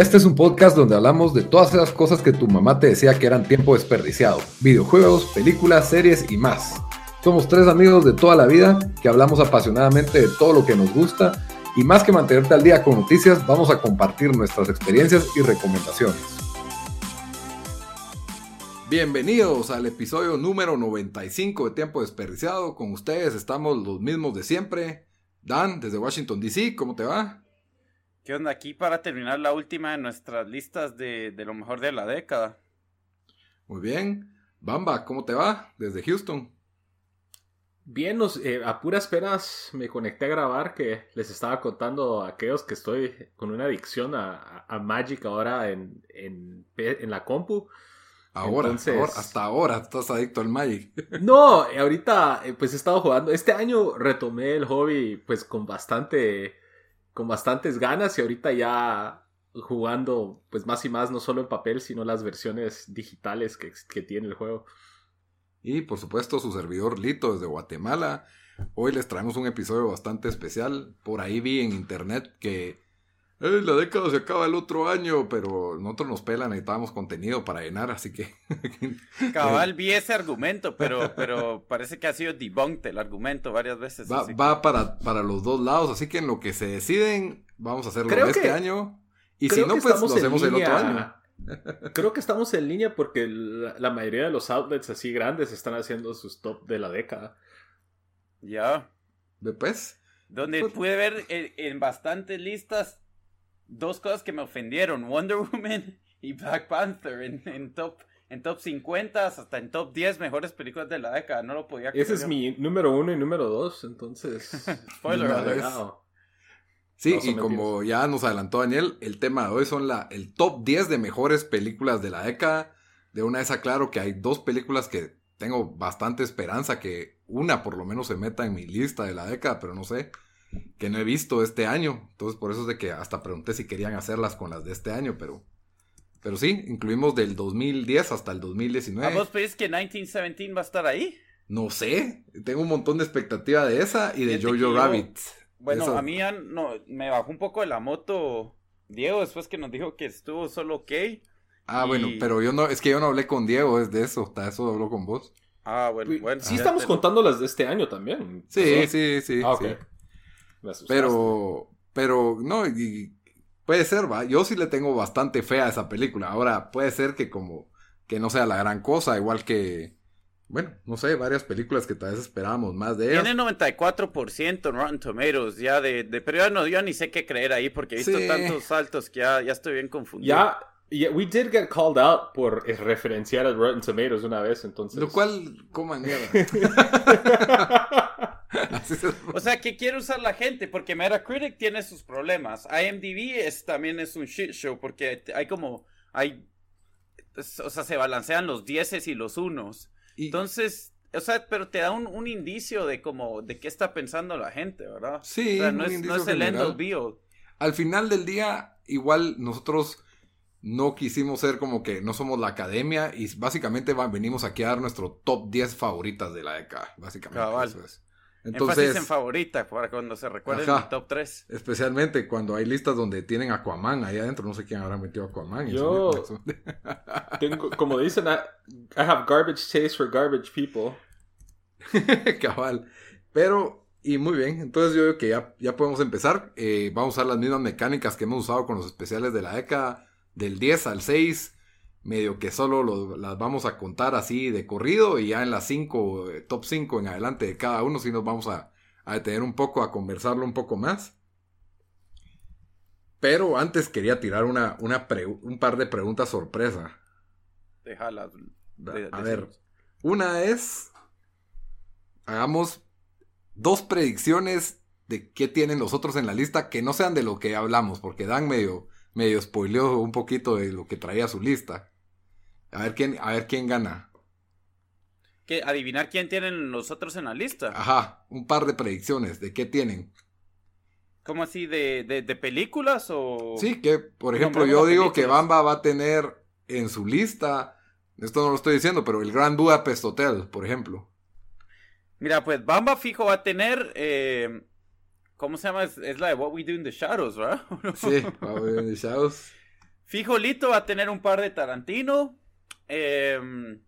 Este es un podcast donde hablamos de todas esas cosas que tu mamá te decía que eran tiempo desperdiciado. Videojuegos, películas, series y más. Somos tres amigos de toda la vida que hablamos apasionadamente de todo lo que nos gusta y más que mantenerte al día con noticias, vamos a compartir nuestras experiencias y recomendaciones. Bienvenidos al episodio número 95 de Tiempo Desperdiciado. Con ustedes estamos los mismos de siempre. Dan, desde Washington, D.C., ¿cómo te va? ¿Qué onda? Aquí para terminar la última de nuestras listas de, de lo mejor de la década. Muy bien. Bamba, ¿cómo te va? Desde Houston. Bien, nos, eh, a puras penas me conecté a grabar que les estaba contando a aquellos que estoy con una adicción a, a- a Magic ahora en, en, la compu. Ahora, Entonces- ahora- hasta ahora estás adicto al Magic. No, ahorita eh, pues he estado jugando. Este año retomé el hobby pues con bastante, con bastantes ganas y ahorita ya jugando pues más y más, no solo en papel, sino las versiones digitales que, que tiene el juego. Y por supuesto su servidor Lito desde Guatemala. Hoy les traemos un episodio bastante especial. Por ahí vi en internet que "Eh, la década se acaba el otro año, pero nosotros nos pelan, necesitábamos contenido para llenar, así que... Cabal vi ese argumento, pero, pero parece que ha sido debunked el argumento varias veces. va así que- va para, para los dos lados, así que en lo que se deciden, vamos a hacerlo Creo este que- año. Y si Creo no, que pues estamos lo en hacemos el otro línea. año. Creo que estamos en línea porque la, la mayoría de los outlets así grandes están haciendo sus top de la década. Ya. ¿Ve pues? Donde Pues- pude ver en, en bastantes listas dos cosas que me ofendieron. Wonder Woman y Black Panther en, en top en top 50 hasta en top 10 mejores películas de la década. No lo podía Ese es creer. mi número uno y número dos, entonces... Spoiler alert. Sí, No y como ya nos adelantó Daniel, el tema de hoy son la, el top 10 de mejores películas de la década. De una vez aclaro que hay dos películas que tengo bastante esperanza que una por lo menos se meta en mi lista de la década, pero no sé, que no he visto este año. Entonces por eso es de que hasta pregunté si querían hacerlas con las de este año, pero... Pero sí, incluimos del 2010 hasta el ¿A 2019. vos pensás que 1917 va a estar ahí? No sé, tengo un montón de expectativa de esa y de Jojo yo- Rabbit. Bueno, a mí ya no, me bajó un poco de la moto Diego después que nos dijo que estuvo solo ok. Ah, bueno, pero yo no, es que yo no hablé con Diego, es de eso, hasta eso habló con vos. Ah, bueno, bueno. sí estamos te- contando las de este año también. Sí, ¿no? sí, sí. Ah, ok. sí. Me. Pero, pero, no, y puede ser, va. Yo sí le tengo bastante fe a esa película. Ahora, puede ser que como, que no sea la gran cosa, igual que, bueno, no sé, varias películas que tal vez esperábamos más de ellas. Tiene 94% en Rotten Tomatoes ya de, de pero ya no, yo ni sé qué creer ahí porque he visto Sí. tantos saltos que ya, ya estoy bien confundido. Ya, ya- we did get called out por referenciar a Rotten Tomatoes una vez, entonces. Lo cual, coman mierda. O sea, que quiere usar la gente porque Metacritic tiene sus problemas. IMDb es, también es un shit show porque hay como, hay, o sea, se balancean los dieces y los unos. y- Entonces, o sea, pero te da un, un indicio de como, de qué está pensando la gente, ¿verdad? sí, o sea, un no es, no es el end general. be all. al final del día, igual nosotros no quisimos ser como que no somos la academia y básicamente va- venimos aquí a dar nuestro top 10 favoritas de la década. Básicamente, Cabal. eso es. Énfasis Entonces, en favorita para cuando se recuerde Ajá. mi top 3. especialmente cuando hay listas donde tienen Aquaman ahí adentro, no sé quién habrá metido Aquaman. Yo- Tengo, como dicen, I, I have garbage taste for garbage people. Cabal. Pero, y muy bien, entonces yo creo que ya, ya podemos empezar. Eh, vamos a usar las mismas mecánicas que hemos usado con los especiales de la década, del 10 al 6, medio que solo lo- las vamos a contar así de corrido y ya en las 5, eh, top 5 en adelante de cada uno, sí nos vamos a, a detener un poco, a conversarlo un poco más. Pero antes quería tirar una, una pre- un par de preguntas sorpresa. Déjala. de- A ver, una es, hagamos dos predicciones de qué tienen los otros en la lista que no sean de lo que hablamos, porque Dan medio, medio spoileó un poquito de lo que traía su lista. A ver quién, a ver quién gana. ¿Qué? ¿Adivinar quién tienen los otros en la lista? Ajá, un par de predicciones de qué tienen. ¿Cómo así? ¿De, de, de películas o...? Sí, que por ejemplo yo digo que. Bamba va a tener en su lista, esto no lo estoy diciendo, pero el Grand Budapest Hotel, por ejemplo. Mira, pues Bamba fijo va a tener... eh, ¿Cómo se llama? Es, es la de What We Do in the Shadows, ¿verdad? Sí, va a ver en Shadows. Fijo Lito va a tener un par de Tarantino. Em,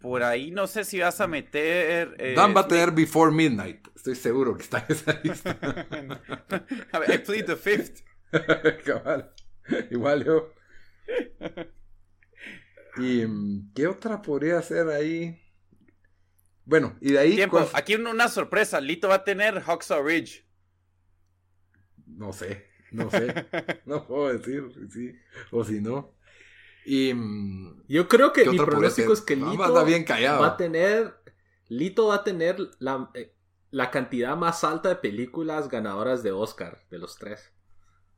por ahí no sé si vas a meter... eh, Dan va a tener Before Midnight, estoy seguro que está en esa lista. a ver, I plead the fifth. Cabal. Igual yo. ¿Y mm, qué otra podría ser ahí? Bueno, y de ahí. Tiempo, ¿cuál- aquí una, una sorpresa. Lito va a tener Hacksaw Ridge. No sé, no sé. No puedo decir si sí o si no. Y. mm, Yo creo que ¿Qué mi pronóstico es que Lito bien callado. va a tener. Lito va a tener la, eh, la cantidad más alta de películas ganadoras de Oscar de los tres.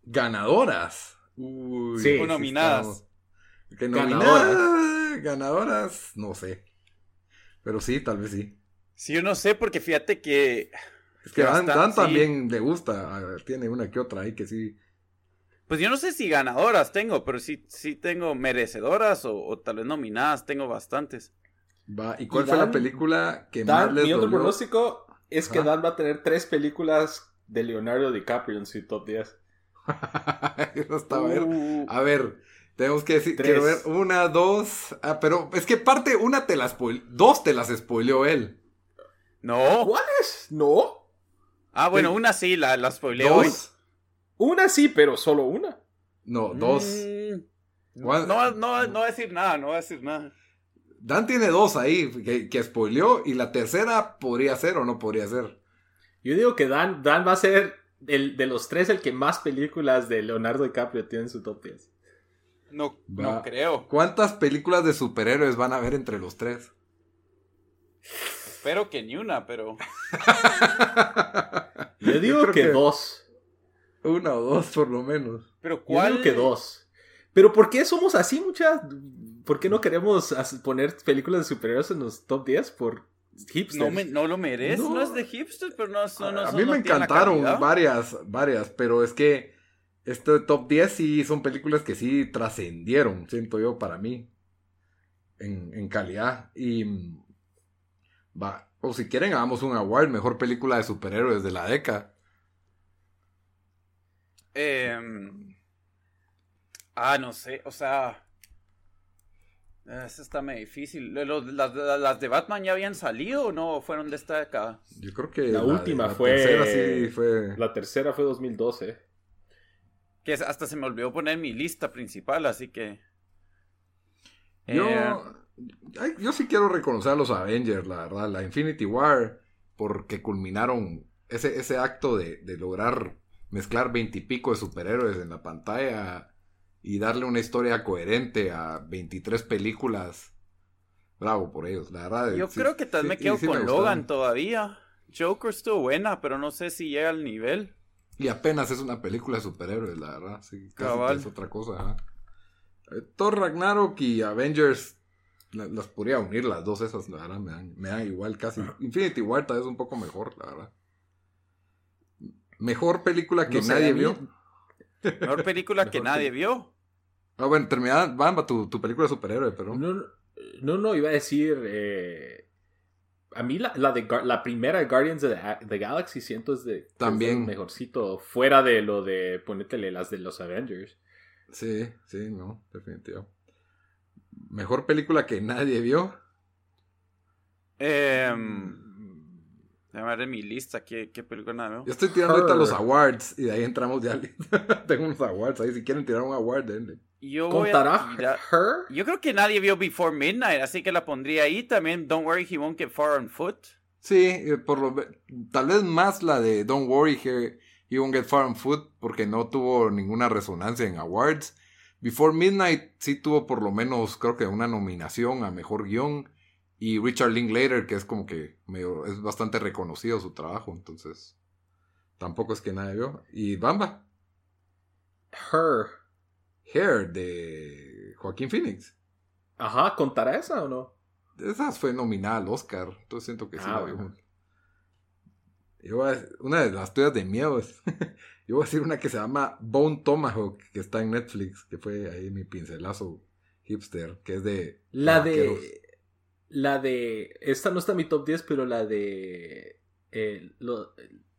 Ganadoras. Uy, Sí. O nominadas. estamos- Que Ganadoras. nominadas. Ganadoras, no sé. Pero sí, tal vez sí. Sí, yo no sé, porque fíjate que. Es que Dan, Dan sí. también le gusta. a ver, Tiene una que otra ahí que sí. Pues yo no sé si ganadoras tengo, pero sí, sí tengo merecedoras o, o tal vez nominadas, tengo bastantes. Va. ¿Y cuál Y fue la película que más Dan, les mi otro dolió? pronóstico es que. Dan va a tener tres películas de Leonardo DiCaprio en su top 10. Eso está a ver. Uh, A ver, tenemos que decir, Tres. quiero ver una, dos. Ah, pero es que parte una te las dos te las spoileó él. no. ¿Cuáles? No. Ah, bueno, Sí. una sí, la, la spoileé hoy. Dos. Una sí, pero solo una. No, dos. Mm. No, no, no decir nada, no decir nada. Dan tiene dos ahí que, que spoileó y la tercera podría ser o no podría ser. Yo digo que Dan, Dan va a ser el, de los tres el que más películas de Leonardo DiCaprio tiene en su top 10. No, Va. no creo. ¿Cuántas películas de superhéroes van a ver entre los tres? Espero que ni una, pero. Yo digo que, que- dos. Una o dos por lo menos. Pero Yo ¿cuál? digo que dos. Pero ¿por qué somos así, muchas? ¿Por qué no queremos poner películas de superhéroes en los top 10 por hipsters? No, me- no lo merece, no. No. es de hipster, pero no, no, no a no mí me encantaron varias, varias, pero es que este top 10 sí son películas que sí trascendieron, siento yo, para mí, en, en calidad. Y mm, va, o si quieren, hagamos un award, mejor película de superhéroes de la década. Em, ah, no sé, o sea. eh, Eso está medio difícil. Los- las, de Batman ya habían salido o no fueron de esta década? Yo creo que La última la fue- tercera sí fue. La tercera fue 2012. Que hasta se me olvidó poner mi lista principal, así que. Yo, Eh, ay, yo sí quiero reconocer a los Avengers, la verdad, la Infinity War, porque culminaron ese, ese acto de, de lograr mezclar veintipico de superhéroes en la pantalla y darle una historia coherente a 23 películas. Bravo por ellos, la verdad. yo sí- creo que tal sí- me quedo sí con. Logan todavía. Joker estuvo buena, pero no sé si llega al nivel. Y apenas es una película de superhéroes, la verdad. Sí, casi Cabal. es otra cosa. Eh, Thor Ragnarok y Avengers la- las podría unir las dos esas, la verdad, me dan, me dan igual casi. Infinity War tal vez un poco mejor, la verdad. Mejor película que No sé, nadie vio. Mejor película que nadie que- vio. Ah, bueno, terminada, Bamba, tu, tu película de superhéroe, pero. No, no, no, no, iba a decir. eh, a mí la, la, de, Gar- la primera de Guardians of the, the Galaxy siento es de. También. es de mejorcito. Fuera de lo de. Ponétele las de los Avengers. Sí, sí, no, definitivo. Mejor película que nadie vio. Em, déjame ver en mi lista qué, qué película nadie vio. Yo estoy tirando ahorita los awards y de ahí entramos ya. Tengo unos awards ahí. Si quieren tirar un award, denle. Yo voy a ¿Contará tirar- Her? Yo creo que nadie vio Before Midnight, así que la pondría ahí también. Don't worry, he won't get far on foot. Sí, eh, por lo tal vez más la de Don't Worry You Won't Get Far on Foot porque no tuvo ninguna resonancia en awards. Before Midnight sí tuvo por lo menos creo que una nominación a mejor guion Y Richard Linklater, que es como que medio, es bastante reconocido su trabajo, entonces tampoco es que nadie vio. Y Bamba, Her. Hair de Joaquín Phoenix. Ajá, ¿contará esa o no? Esa fue nominada al Oscar, entonces siento que sí Ah, la bueno. vimos. Yo a- una de las tuyas de miedo es. yo voy a decir una que se llama Bone Tomahawk, que está en Netflix, que fue ahí mi pincelazo hipster, que es de. La vaqueros. de. La de. Esta no está en mi top 10, pero la de. eh, lo-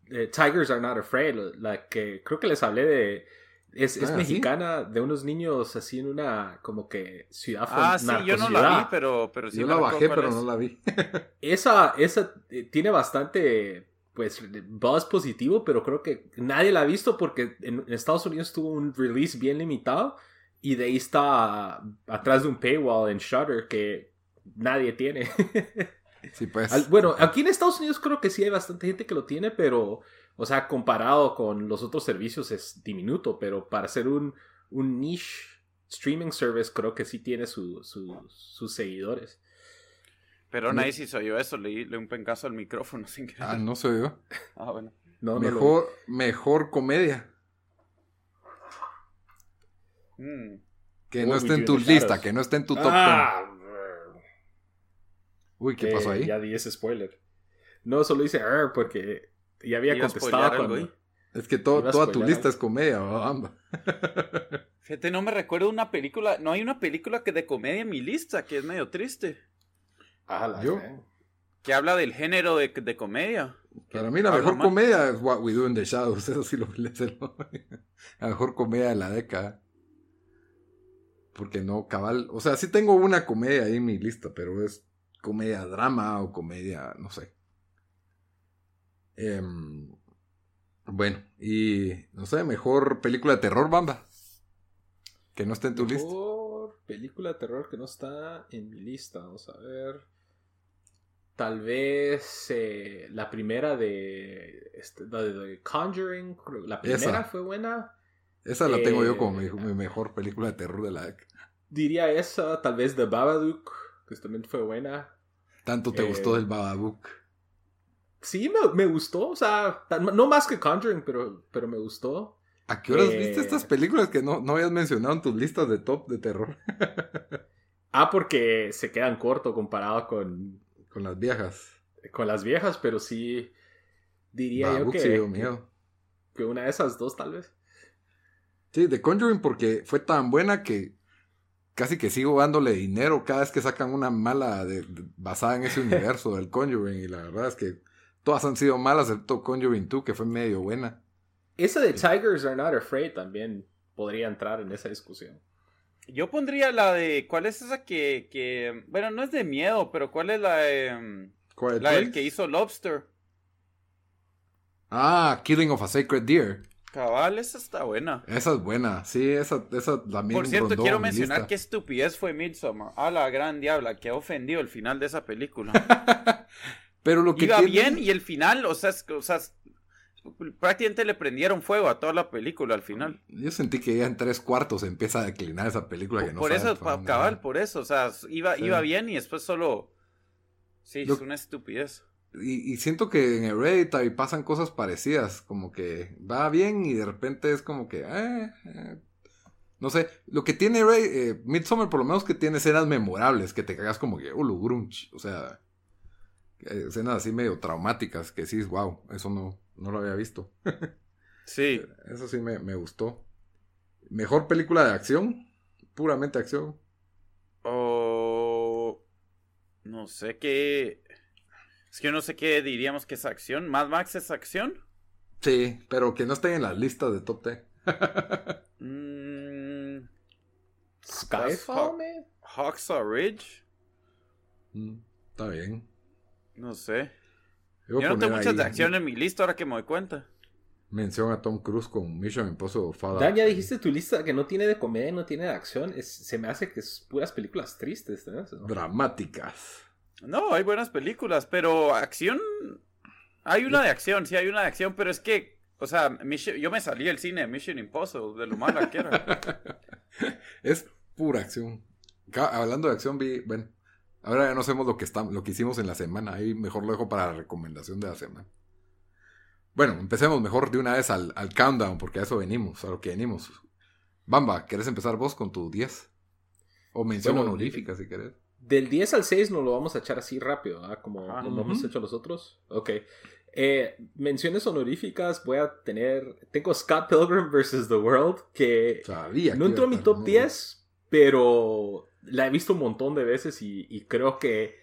eh, Tigers Are Not Afraid. La que creo que les hablé de. Es, es Ah, ¿sí? mexicana, de unos niños así en una como que ciudad Ah, sí, yo no la vi, pero, pero sí yo la bajé, pero es. no la vi. Esa, esa eh, tiene bastante pues buzz positivo, pero creo que nadie la ha visto porque en, en Estados Unidos tuvo un release bien limitado y de ahí está atrás de un paywall en Shutter que nadie tiene. sí, pues. Al- bueno, aquí en Estados Unidos creo que sí hay bastante gente que lo tiene, pero, o sea, comparado con los otros servicios es diminuto, pero para ser un, un niche streaming service creo que sí tiene su- su- sus seguidores. Pero nadie sí soy yo eso, le di un pencazo al micrófono sin querer. Ah, no soy yo. Ah, bueno. No, no lo- Mejor, mejor comedia. Mm. Que no esté en tu lista, que no esté en tu top Ah, 10. Uy, ¿qué eh, pasó ahí? Ya di ese spoiler. No, solo hice porque ya había contestado algo cuando... ahí. Es que to- toda tu lista algo. es comedia, bamba. Fíjate, no me recuerdo una película. No hay una película que de comedia en mi lista, que es medio triste. Ah, la Yo- fe. Que habla del género de, de comedia. Para mí la mejor mal. comedia es What We Do in the Shadows. Eso sí lo La mejor comedia de la década. Porque no, cabal. O sea, sí tengo una comedia ahí en mi lista, pero es comedia drama o comedia, no sé. Em, bueno, y no sé, mejor película de terror, Bamba. Que no esté en tu lista. Mejor película de terror que no está en mi lista. Vamos a ver. Tal vez eh, la primera de, este, la de Conjuring. La primera Esa. fue buena. Esa la tengo yo como mi, Eh, mi mejor película de terror de la. Diría esa. Tal vez The Babadook, que también fue buena. Tanto te Eh, gustó del Babadook. Sí, me, me gustó. O sea, no más que Conjuring, pero, pero me gustó. ¿A qué horas eh, viste estas películas que no, no habías mencionado en tus listas de top de terror? Ah, porque se quedan corto comparado con, Con las viejas. con las viejas, pero sí diría yo Babadook que, sí dio que- una de esas dos tal vez. Sí, The Conjuring porque fue tan buena que casi que sigo dándole dinero cada vez que sacan una mala de- de- basada en ese universo del Conjuring. Y la verdad es que todas han sido malas, excepto Conjuring 2, que fue medio buena. Esa de Tigers Are Not Afraid también podría entrar en esa discusión. Yo pondría la de. ¿Cuál es esa que. que bueno, no es de miedo, pero ¿cuál es la de. mm, Quiet La del que hizo Lobster? Ah, Killing of a Sacred Deer. Cabal, esa está buena. Esa es buena. Sí, esa, esa también Por cierto, quiero mi mencionar lista. qué estupidez fue Midsommar. A la gran diabla, que ha ofendido el final de esa película. Pero lo que Iba tiene- bien y el final, o sea, es- o sea, es- prácticamente le prendieron fuego a toda la película al final. Yo sentí que ya en tres cuartos empieza a declinar esa película que no por eso, cabal, por eso, o sea, iba, Sí. iba bien y después solo... Sí, Lo- es una estupidez. Y, y siento que en Hereditary pasan cosas parecidas, como que va bien y de repente es como que, eh, eh. no sé, lo que tiene Ray, eh, Midsommar por lo menos que tiene escenas memorables, que te cagas como que, ulu, grunch, o sea, escenas así medio traumáticas, que sí, wow, eso no, no lo había visto. Sí. Eso sí me, me gustó. Mejor película de acción, puramente acción. O... No sé qué... Es que yo no sé qué diríamos que es acción. ¿Mad Max es acción? Sí, pero que no estén en las listas de top 10. Mm, Skyfall, man. Hacksaw Ridge. Mm, está bien. No sé. Yo no tengo muchas de acción en mi lista ahora que me doy cuenta. Mención a Tom Cruise con Mission Impossible Fallout. Dan, ya dijiste tu lista que no tiene de comedia, no tiene de acción. Es- se me hace que es puras películas tristes. ¿no? Dramáticas. No, hay buenas películas, pero acción. Hay una de acción, sí, hay una de acción, pero es que, o sea, Mission- yo me salí del cine de Mission Impossible, de lo mala que era. es pura acción. Hablando de acción, vi, bueno, Ahora ya no sabemos lo que, estamos, lo que hicimos en la semana. Ahí mejor lo dejo para la recomendación de la semana. Bueno, empecemos mejor de una vez al, al countdown, porque a eso venimos, a lo que venimos. Bamba, ¿querés empezar vos con tu 10? O mención Bueno, honorífica, si querés. Del 10 al 6 nos lo vamos a echar así rápido, ¿ah? como Ah, hemos hecho los otros. Ok. Eh, menciones honoríficas voy a tener... Tengo Scott Pilgrim vs. The World, que Sabía no entró a en mi top muy 10, pero la he visto un montón de veces y, y creo que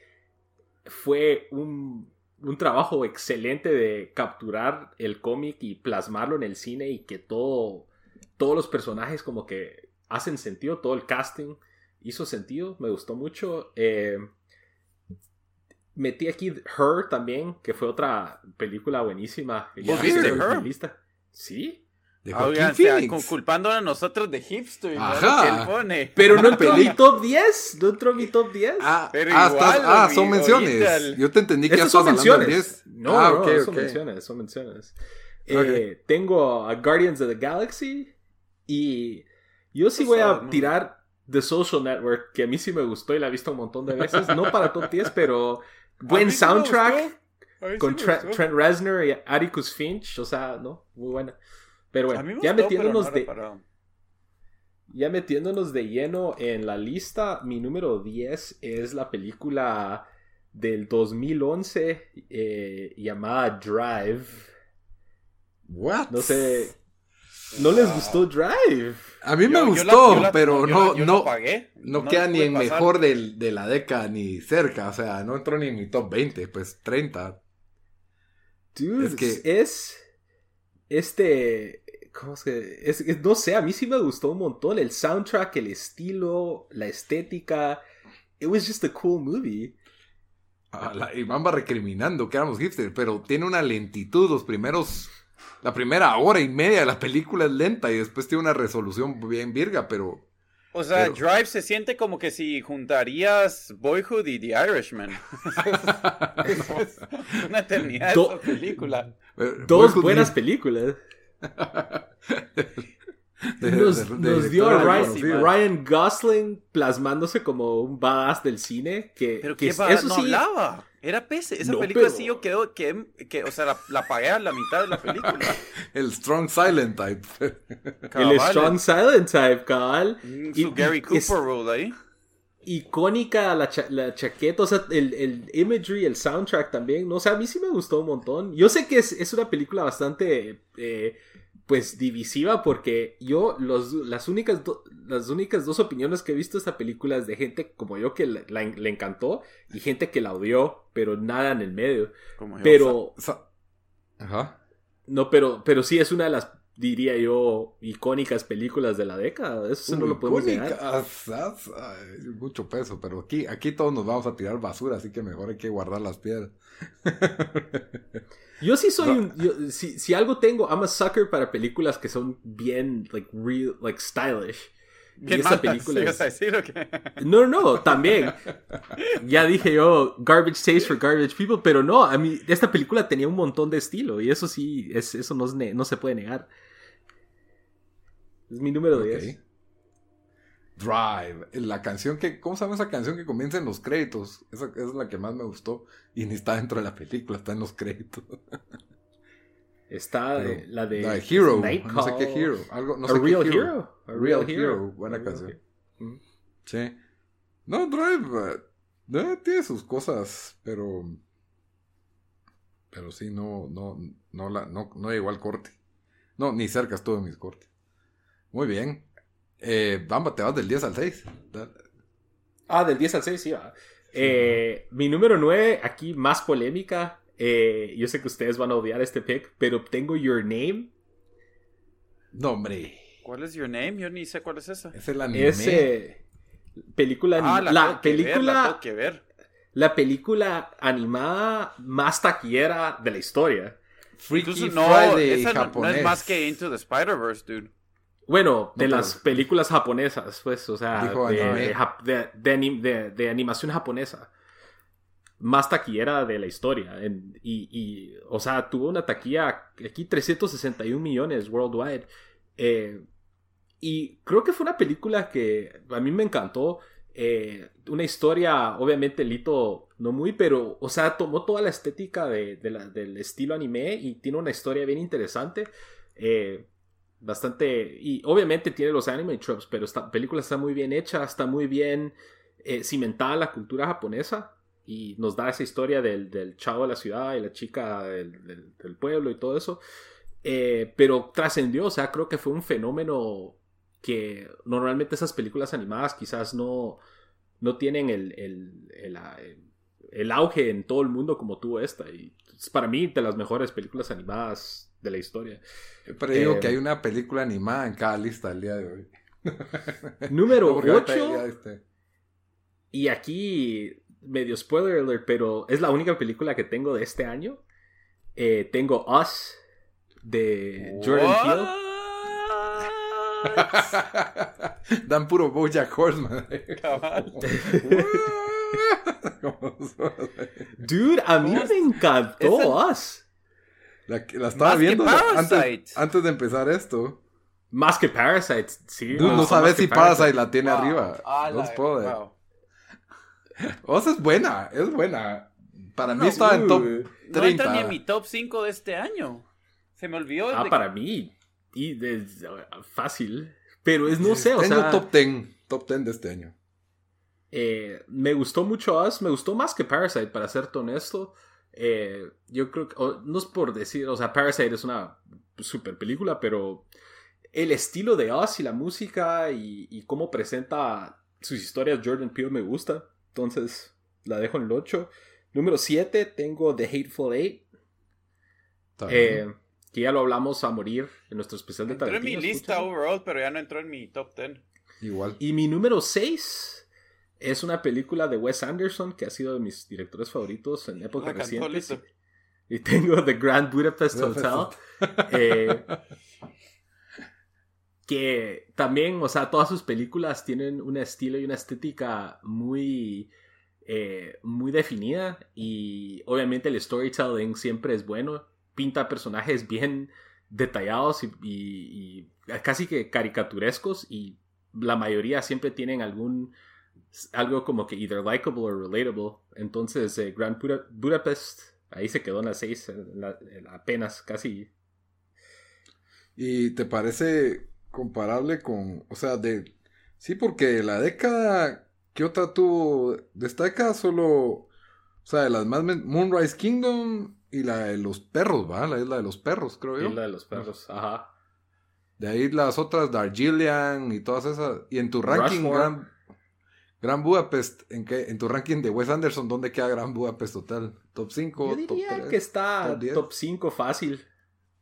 fue un, un trabajo excelente de capturar el cómic y plasmarlo en el cine y que todo, todos los personajes como que hacen sentido, todo el casting hizo sentido, me gustó mucho. Eh, metí aquí Her también, que fue otra película buenísima. ¿Vos viste Her? lista. Sí, De Ah, Joaquín oigan, o sea, culpando a nosotros de hipster. ¿no? Ajá. Que él pone. Pero no entró en mi Peli- top 10. No entró en mi top 10. Ah, Pero ah, igual, estás- ah, son menciones. el- Yo te entendí que ya son menciones. 10. No, ah, no, ok, son ok. menciones, son menciones. Eh, tengo a Guardians of the Galaxy y yo sí voy a no. tirar The Social Network, que a mí sí me gustó y la he visto un montón de veces. No para top 10, pero buen soundtrack sí con Trent. Trent Reznor y Atticus Finch. O sea, no, muy buena. Pero bueno, me ya pero metiéndonos no de, ya metiéndonos de lleno en la lista, mi número 10 es la película del 2011 eh, llamada Drive. What? No sé, ¿no les gustó Drive? A mí me Yo- yo la- gustó, yo la- pero yo no, la- yo no, pagué. no queda ni en pasar. mejor del- de la década ni cerca. O sea, no entró ni en mi top 20, pues 30. Dude, Es que- es este, ¿cómo es que? Es, es- no sé, a mí sí me gustó un montón el soundtrack, el estilo, la estética. It was just a cool movie. Ah, la- y van va recriminando que éramos hipsters, pero tiene una lentitud. Los primeros. La primera hora y media de la película es lenta y después tiene una resolución bien virga, pero. O sea, Pero- Drive se siente como que si juntarías Boyhood y The Irishman. una eternidad Do- esa película. Dos Boyhood buenas películas. de- Nos, de- de nos dio a Ryan. Ryan Gosling plasmándose como un badass del cine. Que, Pero que va, eso no sí, hablaba. Era pese. Esa No, película pero- sí yo quedó que, que o sea, la, la pagué a la mitad de la película. El Strong Silent Type. el Strong Silent Type, cabal. mm, Y- Su Gary Cooper es- role ahí. icónica la, cha- la chaqueta, o sea, el, el imagery, el soundtrack también, ¿no? O sea, a mí sí me gustó un montón. Yo sé que es, es una película bastante, eh, pues, divisiva porque yo, los, las, únicas do- las únicas dos opiniones que he visto esta película es de gente como yo que la- la- le encantó y gente que la odió, pero nada en el medio. Como yo. Pero, Sa- Ajá. no, pero, pero sí es una de las, diría yo, icónicas películas de la década. Eso no lo podemos negar. Mucho peso, pero aquí, aquí todos nos vamos a tirar basura, así que mejor hay que guardar las piedras. Yo sí soy No. un. yo- si, si algo tengo, I'm a sucker para películas que son bien, like, real, like, stylish. Y ¿Qué esta más? película ¿Ibas es- a decir o qué? No, no, también. Ya dije yo, garbage taste for garbage people, pero no, a mí, esta película tenía un montón de estilo y eso sí, es, eso no, es ne- no se puede negar. Es mi número Ok. 10. Drive, la canción que, ¿cómo se llama esa canción que comienza en los créditos? Esa, esa es la que más me gustó y ni está dentro de la película, está en los créditos. Está Pero eh, la de, la de Hero, no sé qué. Hero, algo, no A sé qué Real Hero. Hero. A Real Hero, buena A Real canción. Sí. No, Drive eh, eh, tiene sus cosas, pero. Pero sí, no, no, no, la, no, no llegó al corte. No, ni cerca estuvo en mis cortes. Muy bien. Eh, Bamba, te vas del 10 al 6. Da- Ah, del 10 al 6, sí. va. Eh, mi número 9, aquí más polémica. Eh, yo sé que ustedes van a odiar este pick, pero tengo Your Name. No, hombre. ¿Cuál es your name? Yo ni sé cuál es esa. Es el anime. Es eh, película Ah, anim- la, la, ver, la película tengo que ver. la película animada más taquillera de la historia. Freaky Incluso no, Friday esa no- no, es más que Into the Spider-Verse, dude. Bueno, de No, las pero- películas japonesas, pues, o sea, Dijo de, de de- de anim- de- de animación japonesa. Más taquillera de la historia. En- y, y, o sea, tuvo una taquilla aquí 361 millones worldwide. Eh, y creo que fue una película que a mí me encantó. Eh, una historia, obviamente, Lito no muy, pero, o sea, tomó toda la estética de, del estilo anime y tiene una historia bien interesante. Eh, bastante. Y obviamente tiene los anime tropes, pero esta película está muy bien hecha, está muy bien eh, cimentada en la cultura japonesa y nos da esa historia del, del chavo de la ciudad y la chica del, del, pueblo y todo eso. Eh, pero trascendió, o sea, creo que fue un fenómeno que normalmente esas películas animadas quizás no, no tienen el, el, el, el auge en todo el mundo como tuvo esta. Y es para mí de las mejores películas animadas de la historia. Pero digo que hay una película animada en cada lista el día de hoy. Número 8. Este. Y aquí, medio spoiler alert, pero es la única película que tengo de este año. Eh, tengo Us de Jordan Peele. Dan puro Bojack Horseman. Dude, a mí me encantó Us. La, la estaba viendo antes, antes, de empezar esto. Más que Parasite, sí. no sabes si Parasite. la tiene arriba. Ah, no wow. O sea, es buena, es buena. Para mí estaba en top 30. No entra ni en mi top 5 de este año. Se me olvidó. Ah, para mí. Y fácil. Pero es, no sé, o Tengo top 10. Top 10 de este año. Eh, me gustó mucho Us. Me gustó más que Parasite, para serte honesto. Eh, yo creo que, no es por decir, o sea, Parasite es una super película, pero el estilo de Oz y la música y, cómo presenta sus historias Jordan Peele me gusta. Entonces, la dejo en el 8. Número 7, tengo The Hateful Eight. Eh, que ya lo hablamos a morir en nuestro especial de Tarantino. Entró en mi lista overall, pero ya no entró en mi top 10. Igual. Y mi número 6 es una película de Wes Anderson que ha sido de mis directores favoritos en época reciente. Y tengo The Grand Budapest Hotel. Eh, que también, o sea, todas sus películas tienen un estilo y una estética muy, eh, muy definida. Y obviamente el storytelling siempre es bueno. Pinta personajes bien detallados y casi que caricaturescos. Y la mayoría siempre tienen algún algo como que either likable or relatable. Entonces, eh, Grand Budapest, ahí se quedó en las 6, apenas, casi. ¿Y te parece comparable con, o sea, de... Sí, porque la década que otra tuvo, destaca solo, o sea, de las más, Moonrise Kingdom y la de los perros, ¿va? La isla de los perros, creo yo. la de los perros, ajá. De ahí las otras, Darjeeling y todas esas. Y en tu ranking, Grand, Gran Budapest, ¿en, qué, en tu ranking de Wes Anderson, ¿dónde queda Gran Budapest total? ¿Top 5? Yo diría que está top, 5 fácil.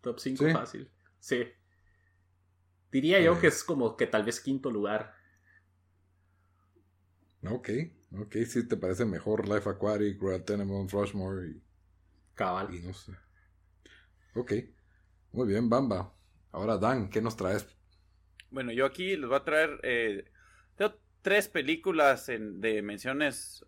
Top 5 fácil. Sí. Diría yo que es como que tal vez quinto lugar. Ok, ok, sí te parece mejor Life Aquatic, Royal Tenenbaums, Rushmore y... Cabal. Y no sé. Ok, muy bien, Bamba. Ahora Dan, ¿qué nos traes? Bueno, yo aquí les voy a traer... Eh, tres películas en, de menciones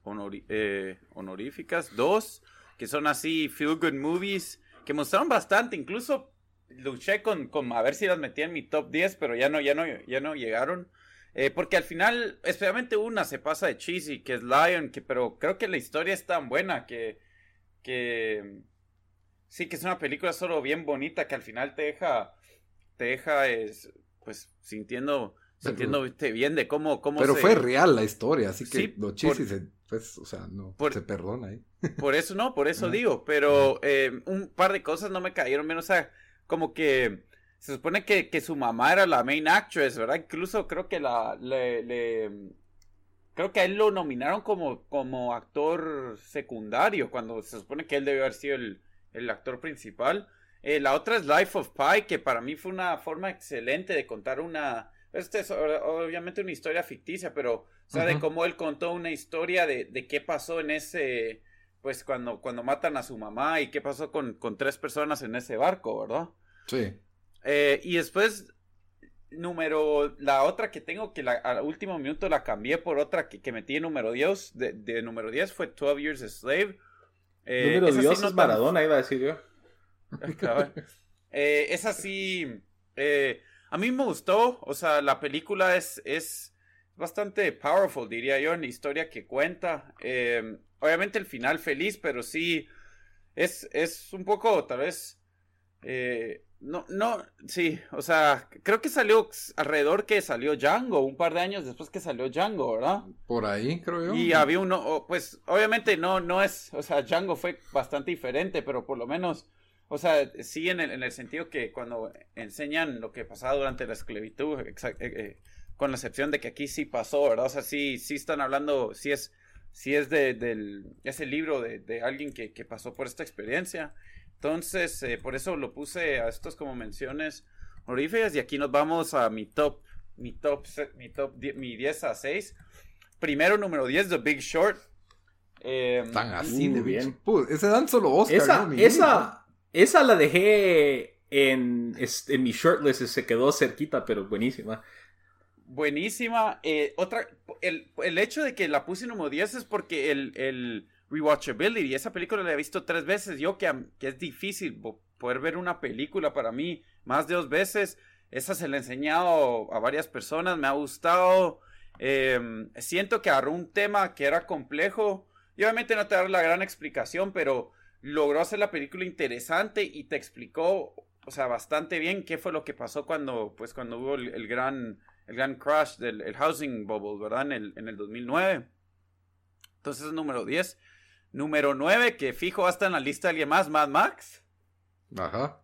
eh, honoríficas, dos que son así feel good movies, que mostraron bastante, incluso luché con, con a ver si las metía en mi top 10, pero ya no, ya no, ya no llegaron. Eh, porque al final, especialmente una se pasa de cheesy, que es Lion, que, pero creo que la historia es tan buena que, que sí que es una película solo bien bonita que al final te deja, te deja, es, pues sintiendo Entiendo bien de cómo, cómo Pero fue real la historia, así que lo se, pues, o sea, no se perdona ahí. Por eso no, por eso digo, pero eh, un par de cosas no me cayeron bien, o sea, como que se supone que, que su mamá era la main actress, ¿verdad? Incluso creo que la, le, creo que a él lo nominaron como, como actor secundario, cuando se supone que él debió haber sido el, el actor principal. Eh, la otra es Life of Pi, que para mí fue una forma excelente de contar una este es obviamente una historia ficticia, pero, o sea, de cómo él contó una historia de, de, qué pasó en ese, pues cuando, cuando matan a su mamá y qué pasó con, con tres personas en ese barco, ¿verdad? Sí. Eh, y después, número, la otra que tengo, que la, al último minuto la cambié por otra que, que metí en número 10, de, de número 10 fue 12 Years a Slave. Eh, número 10 es Maradona, iba a decir yo. eh, es así, eh, a mí me gustó, o sea, la película es, es bastante powerful, diría yo, en la historia que cuenta. Eh, obviamente el final feliz, pero sí es, es un poco, tal vez, eh, no, no, sí, o sea, creo que salió alrededor que salió Django, un par de años después que salió Django, ¿verdad? Por ahí, creo yo. Y había uno, pues obviamente no, no es, o sea, Django fue bastante diferente, pero por lo menos, o sea, sí en el, en el sentido que cuando enseñan lo que pasaba durante la esclavitud, eh, eh, con la excepción de que aquí sí pasó, ¿verdad? O sea, sí, sí están hablando, sí es, sí es de, del, ese libro de, de alguien que, que pasó por esta experiencia. Entonces, eh, por eso lo puse a estos como menciones honoríficas. Y aquí nos vamos a mi top, mi top, mi top, mi 10 a 6. Primero, número 10, The Big Short. Eh, Tan así de bien. ese dan solo Oscar. Esa, esa, esa la dejé en, en mi shortlist. Se quedó cerquita, pero buenísima. Buenísima. Eh, otra, el, el, hecho de que la puse en número 10 es porque el, el rewatchability. Esa película la he visto tres veces. Yo que, que es difícil poder ver una película para mí más de dos veces. Esa se la he enseñado a varias personas, me ha gustado. Em, siento que agarró un tema que era complejo. Y obviamente no te dar la gran explicación, pero logró hacer la película interesante y te explicó, o sea, bastante bien qué fue lo que pasó cuando, pues, cuando hubo el, gran, el gran crash del el housing bubble, ¿verdad? En el, en el 2009. Entonces, número 10. Número 9, que fijo va a estar en la lista de alguien más, Mad Max. Ajá.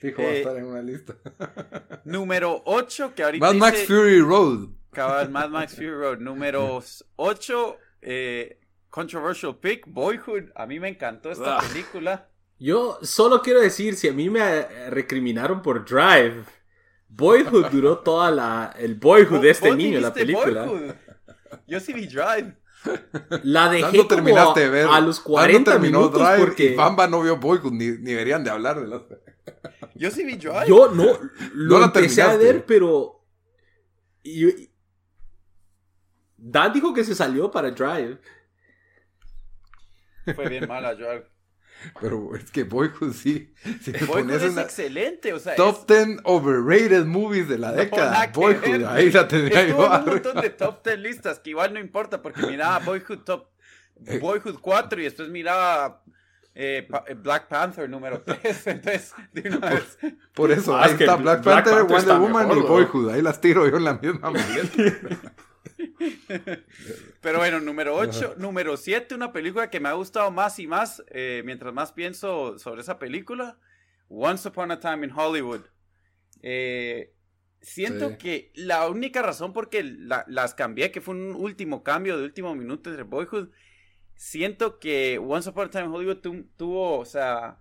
Fijo va a eh, estar en una lista. número 8, que ahorita. Mad Max Fury Road. Cabal, Mad Max Fury Road. Número 8, eh, Controversial Pick, Boyhood. A mí me encantó esta película. Yo solo quiero decir, si a mí me recriminaron por Drive, Boyhood duró toda la. El Boyhood de este niño, la película. Yo sí vi Drive. La dejé como de ver? a los 40 minutos Drive porque y Bamba no vio Boyhood, ni, ni deberían de hablar de las... Yo sí vi Drive. Yo no, lo no empecé a ver, pero... Dan dijo que se salió para Drive. Fue bien mala Drive. Pero es que Boyhood sí. Si Boyhood es excelente. O sea, top 10 overrated movies de la década. Boyhood, ahí la tendría yo. un montón de top 10 listas que igual no importa porque miraba Boyhood top. Eh. Boyhood 4 y después miraba eh, eh, Black Panther número 3. Entonces, de una vez. Por, eso, ahí está Black, Panther, Wonder Woman y Boyhood. Ahí las tiro yo en la misma maleta. Pero bueno, número 8. Número 7, una película que me ha gustado más y más eh, mientras más pienso sobre esa película. Once Upon a Time in Hollywood. Eh, siento que la única razón por que las cambié, que fue un último cambio de último minuto entre Boyhood, siento que Once Upon a Time in Hollywood tuvo, o sea,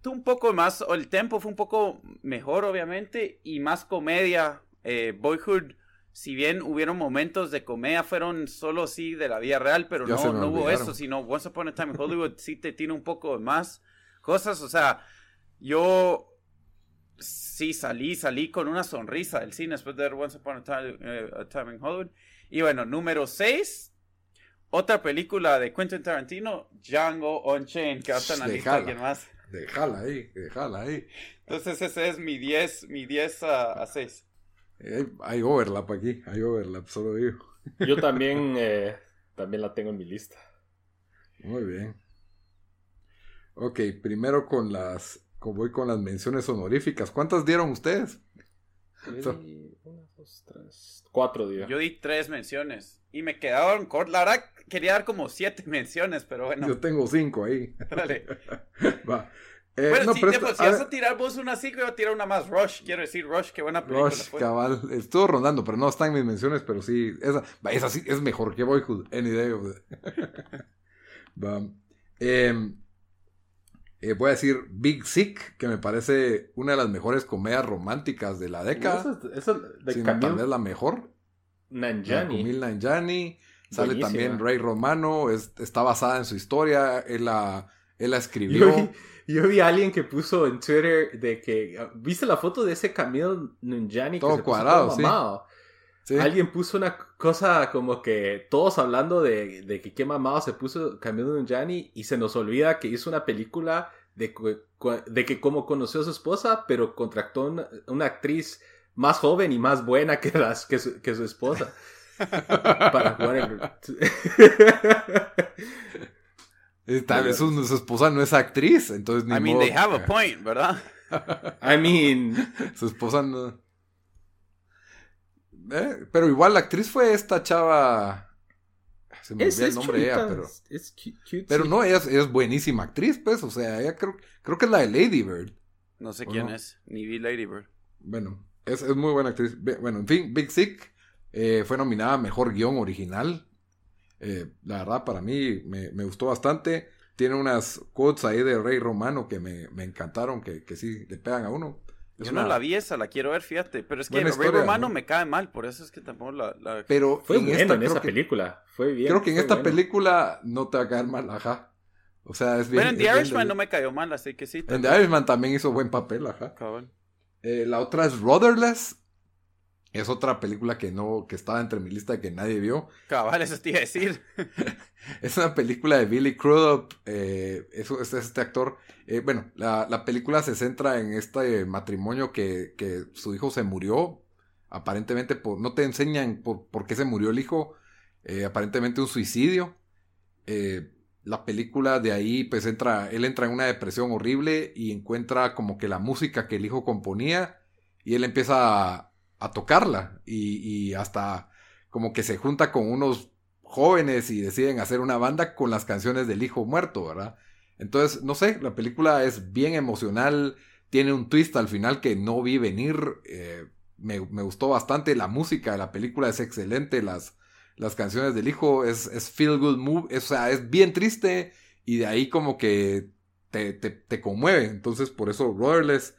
tuvo un poco más, o el tempo fue un poco mejor, obviamente, y más comedia. Eh, Boyhood si bien hubieron momentos de comedia, fueron solo sí de la vida real, pero no, no hubo eso, sino Once Upon a Time in Hollywood sí te tiene un poco más cosas, o sea, yo sí salí, salí con una sonrisa del cine después de ver Once Upon a Time, eh, in Hollywood. Y bueno, número 6, otra película de Quentin Tarantino, Django Unchained, que hasta analiza alguien más. Déjala ahí, déjala ahí. Entonces ese es mi 10, mi 10 a 6. Eh, hay overlap aquí, hay overlap, solo digo. Yo también, eh, también la tengo en mi lista. Muy bien. Ok, primero con las, voy con las menciones honoríficas. ¿Cuántas dieron ustedes? una, dos, tres, cuatro días. Yo di tres menciones y me quedaron cortas. La verdad quería dar como siete menciones, pero bueno. Yo tengo cinco ahí. Dale. Va. Eh, bueno, si, te, vas a tirar vos una 5, yo voy a tirar una más. Rush, quiero decir, Rush, qué buena película. Rush, cabal. Estuvo rondando, pero no está en mis menciones, pero sí. Esa, esa sí es mejor que Boyhood, any day of em, eh, voy a decir Big Sick, que me parece una de las mejores comedias románticas de la década. Esa, de tal vez la mejor. Nanjani. Kumil Nanjani. Sale también Ray Romano. está basada en su historia. Él la, él la escribió. Yo vi a alguien que puso en Twitter de que. ¿Viste la foto de ese Camille Nunjani todo que se cuadrado, mamado? Sí. Alguien puso una cosa como que todos hablando de, de que qué mamado se puso Camille Nunjani y se nos olvida que hizo una película de, de que como conoció a su esposa, pero contractó una, actriz más joven y más buena que, las, que, su, que su esposa. para jugar en... Tal vez su, su, esposa no es actriz, entonces ni I mean, they have a point, ¿verdad? I mean... Su esposa no... Eh, pero igual la actriz fue esta chava... Se me olvidó el nombre de ella, pero... Es cute, pero no, ella es, ella es, buenísima actriz, pues. O sea, ella creo, creo que es la de Lady Bird. No sé quién no? es, ni vi Lady Bird. Bueno, es, es, muy buena actriz. Bueno, en fin, Big Sick eh, fue nominada a Mejor Guión Original. Eh, la verdad, para mí me, me, gustó bastante. Tiene unas quotes ahí de Rey Romano que me, me encantaron, que, que, sí le pegan a uno. Es Yo una... no la vi esa, la quiero ver, fíjate. Pero es que Rey historia, Romano ¿no? me cae mal, por eso es que tampoco la. la... Pero fue en bueno esta, en esa que, película. Fue bien. Creo que en esta bueno. película no te va a caer mal, ajá. O sea, es bien. Pero en The Irishman no me cayó mal, así que sí. En The Irishman también hizo buen papel, ajá. Cabal. Eh, la otra es Rudderless. Es otra película que no, que estaba entre mi lista que nadie vio. Cabal, eso te iba a decir. es una película de Billy Crudup. Eh, es este actor. Eh, bueno, la, la, película se centra en este matrimonio que, que, su hijo se murió. Aparentemente, por, no te enseñan por, por qué se murió el hijo. Eh, aparentemente un suicidio. Eh, la película de ahí, pues entra, él entra en una depresión horrible y encuentra como que la música que el hijo componía y él empieza a, a tocarla y, y, hasta como que se junta con unos jóvenes y deciden hacer una banda con las canciones del hijo muerto, ¿verdad? Entonces, no sé, la película es bien emocional, tiene un twist al final que no vi venir, eh, me, me, gustó bastante, la música de la película es excelente, las, las canciones del hijo es, es feel good move, es, o sea, es bien triste y de ahí como que te, te, te conmueve, entonces por eso Rudderless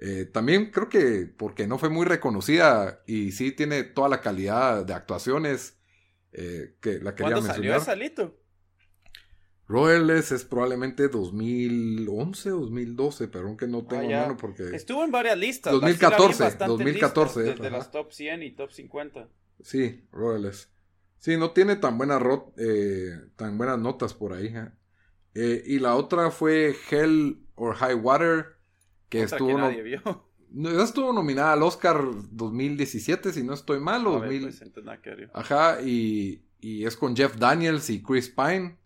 eh, también creo que porque no fue muy reconocida y sí tiene toda la calidad de actuaciones eh, que la quería ¿Cuándo mencionar. salió Salito? Royales es probablemente 2011 2012, pero aunque no tengo ah, mano porque... Estuvo en varias listas. 2014, 2014. Listas, desde las top 100 y top 50. Sí, Royales. Sí, no tiene tan, buena eh, tan buenas notas por ahí. Y la otra fue Hell or High Water que Otra estuvo, que nadie vio. no, estuvo nominada al Oscar 2017, si no estoy mal, o A ver, 2000. pues, entonces nada que ver. Ajá, y, y es con Jeff Daniels y Chris Pine.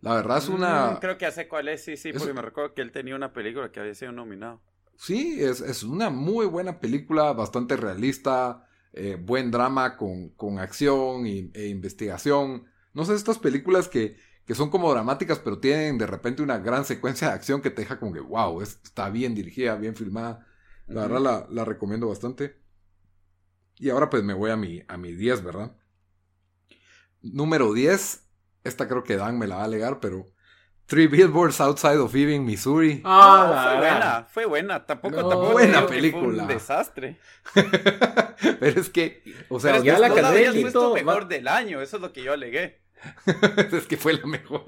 La verdad es una... Mm, creo que hace cuál es, sí, sí, es- porque me recuerdo que él tenía una película que había sido nominado. Sí, es, es una muy buena película, bastante realista, eh, buen drama con, con acción y, e investigación. No sé, estas películas que, que son como dramáticas, pero tienen de repente una gran secuencia de acción que te deja como que, wow, es- está bien dirigida, bien filmada. La verdad la, la recomiendo bastante. Y ahora pues me voy a mi, a mi 10, ¿verdad? Número 10. Esta creo que Dan me la va a alegar, pero... Three Billboards Outside of Ebbing, Missouri. Ah, la fue gran. buena, fue buena. Tampoco, No, tampoco buena que fue película. un desastre. pero es que... O sea, Pero es ya que la la habías puesto mejor del año, eso es lo que yo alegué. es que fue la mejor.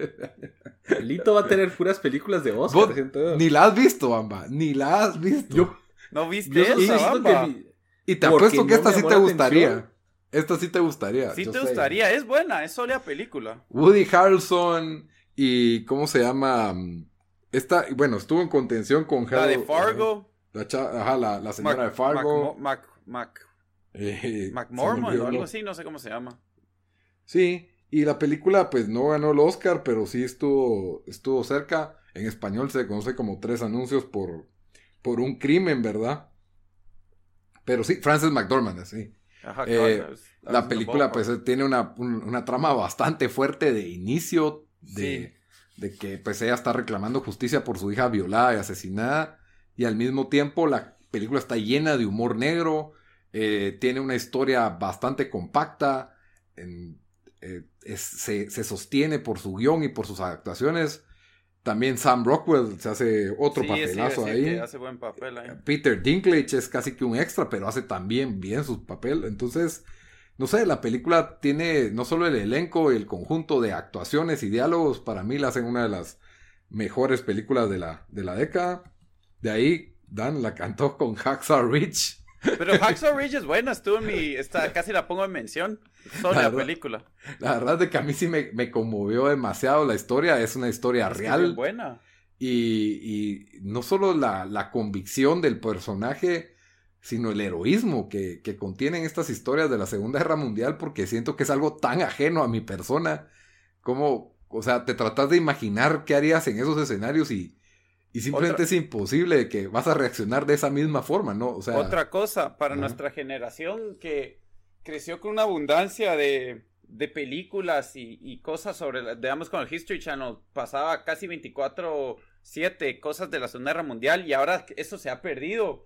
Lito va a tener puras películas de Oscar. Ni la has visto, Bamba. Ni la has visto. Yo, ¿No viste yo esa, siento bamba? que mi- y te porque apuesto que no esta sí te gustaría. atención. Esta sí te gustaría. Sí te sé. gustaría, es buena, es sólida película. Woody Harrelson y... ¿Cómo se llama? Esta... Bueno, estuvo en contención con La de Harold- Fargo. La, cha- ajá, la, la señora Mac- de Fargo. Mac, Mac, Mac, Eh, McMormon o algo así, no sé cómo se llama. Sí, y la película pues no ganó el Oscar, pero sí estuvo, estuvo cerca. En español se conoce como tres anuncios por, por un crimen, ¿verdad? Pero sí, Frances McDormand, sí. Ajá, Eh, es- La película Ballpark. pues tiene una, un- una trama bastante fuerte de inicio, de, de que pues ella está reclamando justicia por su hija violada y asesinada, y al mismo tiempo la película está llena de humor negro, eh, tiene una historia bastante compacta, en- eh, es- se, se sostiene por su guion y por sus actuaciones. También Sam Rockwell se hace otro Sí, papelazo sí, ahí. que hace buen papel ahí. Peter Dinklage es casi que un extra, pero hace también bien su papel. Entonces, no sé, la película tiene no solo el elenco y el conjunto de actuaciones y diálogos, para mí la hacen una de las mejores películas de la, de la década. De ahí, Dan la cantó con Hacksaw Ridge. Pero Hacksaw Ridge es buena, estuvo en mi... Esta, casi la pongo en mención. Sólida Claro. película. La verdad de que a mí sí me, me conmovió demasiado la historia, es una historia Es real. buena. Y, y no solo la, la convicción del personaje, sino el heroísmo que, que contienen estas historias de la Segunda Guerra Mundial, porque siento que es algo tan ajeno a mi persona, como, o sea, te tratas de imaginar qué harías en esos escenarios y, y simplemente es imposible que vas a reaccionar de esa misma forma, ¿no? O sea, Otra cosa, para nuestra generación que creció con una abundancia de, de películas y, y, cosas sobre, digamos, con el History Channel, pasaba casi 24-7 cosas de la Segunda Guerra Mundial y ahora eso se ha perdido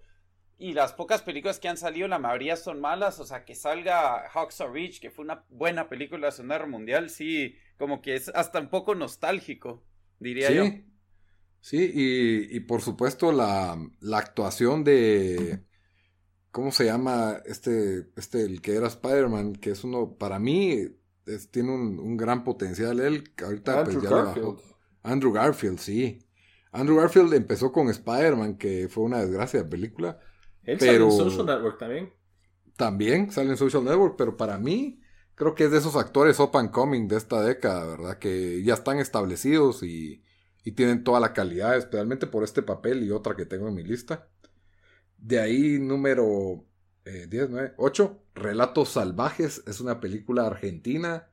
y las pocas películas que han salido, la mayoría son malas. O sea, que salga Hawks Are Reach, que fue una buena película de la Segunda Guerra Mundial, sí, como que es hasta un poco nostálgico, diría sí, yo. Sí, y, y por supuesto la, la, actuación de. ¿Cómo se llama? Este, este, el que era Spider-Man, que es uno, para mí, es, tiene un, un, gran potencial. Él, ahorita Andrew pues ya Garfield. bajó. Andrew Garfield, sí. Andrew Garfield empezó con Spider-Man, que fue una desgracia de película. Él Pero- sale en Social Network también. También sale en Social Network, pero para mí creo que es de esos actores up and coming de esta década, ¿verdad? Que ya están establecidos y, y tienen toda la calidad, especialmente por este papel y otra que tengo en mi lista. De ahí número eh, 10, 9, 8, Relatos Salvajes, es una película argentina.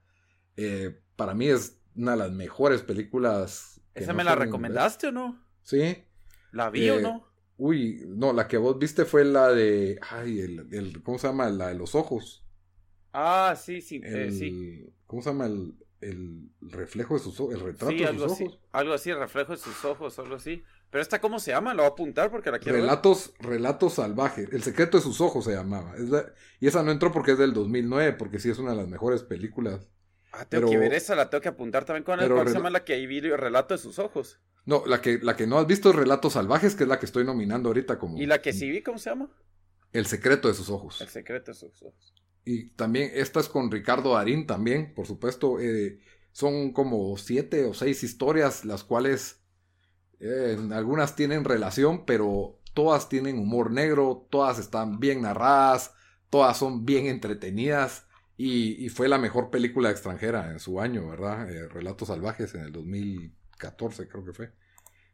Eh, para mí es una de las mejores películas. ¿Esa no me la recomendaste o no? Sí. ¿La vi o Eh, no? Uy, no, la que vos viste fue la de. Ay, el, el- ¿cómo se llama? La de los ojos. Ah, sí, sí, El, eh, sí. ¿Cómo se llama? El, el reflejo de sus ojos. El retrato Sí, de algo sus así, ojos. algo así, el reflejo de sus ojos, algo así. Pero esta, ¿cómo se llama? La voy a apuntar porque la quiero ver. Relatos, relatos salvajes. El secreto de sus ojos se llamaba. Es la- y esa no entró porque es del 2009, porque sí es una de las mejores películas. Ah, tengo que ver esa, la tengo que apuntar también con el se llama la que ahí vi el relato de sus ojos. No, la que, la que no has visto es Relatos Salvajes, que es la que estoy nominando ahorita como Y la que sí vi, ¿cómo se llama? El secreto de sus ojos. El secreto de sus ojos. Y también, esta es con Ricardo Darín también, por supuesto. eh, son como siete o seis historias, las cuales eh, algunas tienen relación, pero todas tienen humor negro, todas están bien narradas, todas son bien entretenidas. Y, fue la mejor película extranjera en su año, ¿verdad? Eh, Relatos Salvajes en el 2014, creo que fue.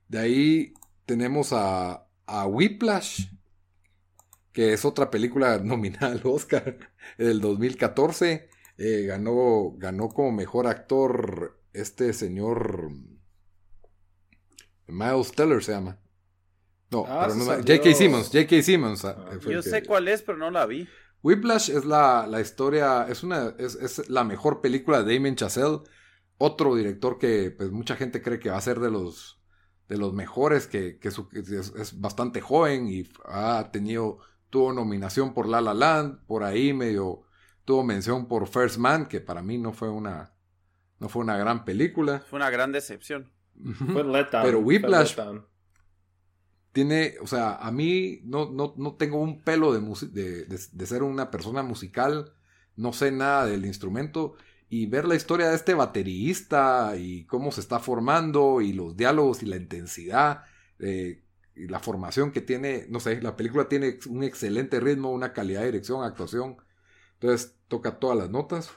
De ahí tenemos a, a Whiplash, que es otra película nominada al Oscar del 2014. Eh, ganó, ganó como mejor actor este señor Miles Teller se llama. No, Ah, pero no. J.K. Simmons, J.K. Simmons. ah, Ah. Yo que- sé cuál es, pero no la vi. Whiplash es la, la historia, es una, es, es la mejor película de Damien Chazelle, otro director que pues mucha gente cree que va a ser de los de los mejores, que, que su- que es, es bastante joven y ha tenido, tuvo nominación por La La Land, por ahí medio tuvo mención por First Man, que para mí no fue una, no fue una gran película. Fue una gran decepción. Fue letdown. Pero Whiplash- letdown. tiene, o sea, a mí no, no, no tengo un pelo de, musi- de, de- de ser una persona musical, no sé nada del instrumento, y ver la historia de este baterista y cómo se está formando, y los diálogos y la intensidad, eh, y la formación que tiene, no sé, la película tiene un excelente ritmo, una calidad de dirección, actuación, entonces toca todas las notas.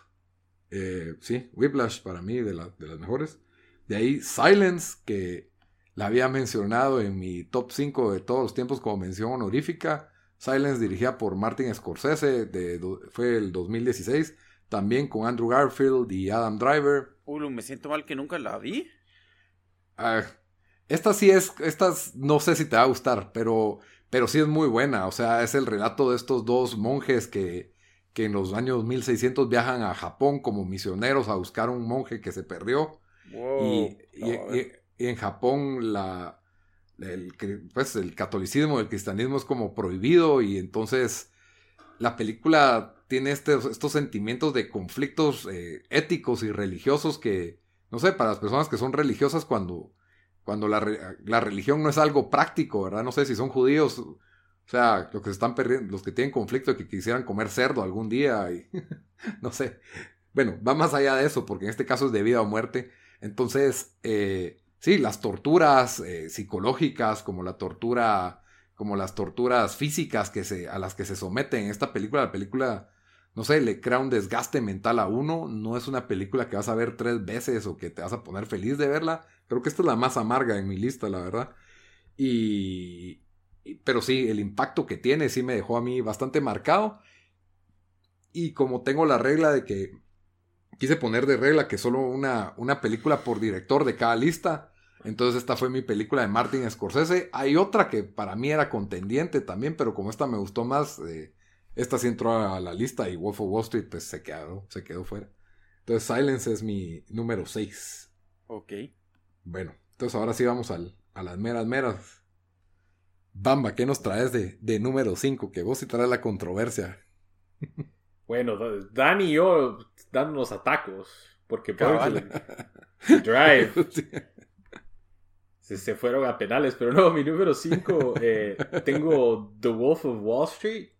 Eh, sí, Whiplash para mí de, la- de las mejores. De ahí Silence, que la había mencionado en mi top 5 de todos los tiempos como mención honorífica. Silence dirigida por Martin Scorsese, de, fue el 2016, también con Andrew Garfield y Adam Driver. Ulu, me siento mal que nunca la vi. Ah, esta sí es, esta es- no sé si te va a gustar, pero, pero sí es muy buena. O sea, es el relato de estos dos monjes que, que en los años 1600 viajan a Japón como misioneros a buscar un monje que se perdió. Wow. Y, y- No, a ver. y- y en Japón la, el, pues, el catolicismo, el cristianismo es como prohibido y entonces la película tiene estos, estos sentimientos de conflictos eh, éticos y religiosos que, no sé, para las personas que son religiosas cuando, cuando la, la religión no es algo práctico, ¿verdad? No sé si son judíos, o sea, los que están perdiendo, los que tienen conflicto y que quisieran comer cerdo algún día y no sé. Bueno, va más allá de eso, porque en este caso es de vida o muerte. Entonces, eh, sí, las torturas eh, psicológicas, como la tortura, como las torturas físicas que se, a las que se someten en esta película, la película, no sé, le crea un desgaste mental a uno. No es una película que vas a ver tres veces o que te vas a poner feliz de verla. Creo que esta es la más amarga en mi lista, la verdad. Y, pero sí, el impacto que tiene sí me dejó a mí bastante marcado. Y como tengo la regla de que quise poner de regla que solo una, una película por director de cada lista. Entonces esta fue mi película de Martin Scorsese. Hay otra que para mí era contendiente también, pero como esta me gustó más, eh, esta sí entró a la lista y Wolf of Wall Street pues se quedó, se quedó fuera. Entonces Silence es mi número 6. Ok. Bueno, entonces ahora sí vamos al, a las meras meras. Bamba, ¿qué nos traes de, de número 5? Que vos sí traes la controversia. Bueno, Dan y yo dándonos atacos. Porque por Drive se, se, fueron a penales. Pero no, mi número 5 eh, tengo The Wolf of Wall Street.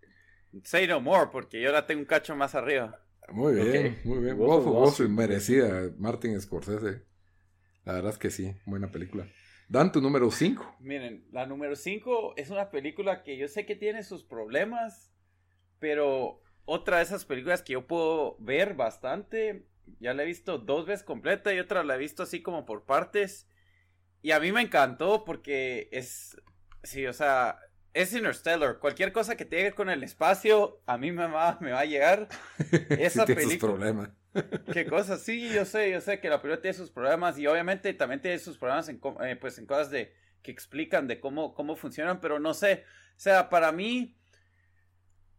Say no more, porque yo la tengo un cacho más arriba. Muy bien, muy bien. Wolf, of merecida, Martin Scorsese. La verdad es que sí, buena película. Dan tu número 5. Miren, la número 5 es una película que yo sé que tiene sus problemas, pero otra de esas películas que yo puedo ver bastante. Ya la he visto dos veces completa y otra la he visto así como por partes. Y a mí me encantó porque es. Sí, o sea, es Interstellar. Cualquier cosa que tenga con el espacio, a mí me va, me va a llegar. Esa sí, película. problemas. ¿Qué cosas? Sí, yo sé, yo sé que la película tiene sus problemas y obviamente también tiene sus problemas en, eh, pues, en cosas de, que explican de cómo, cómo funcionan, pero no sé. O sea, para mí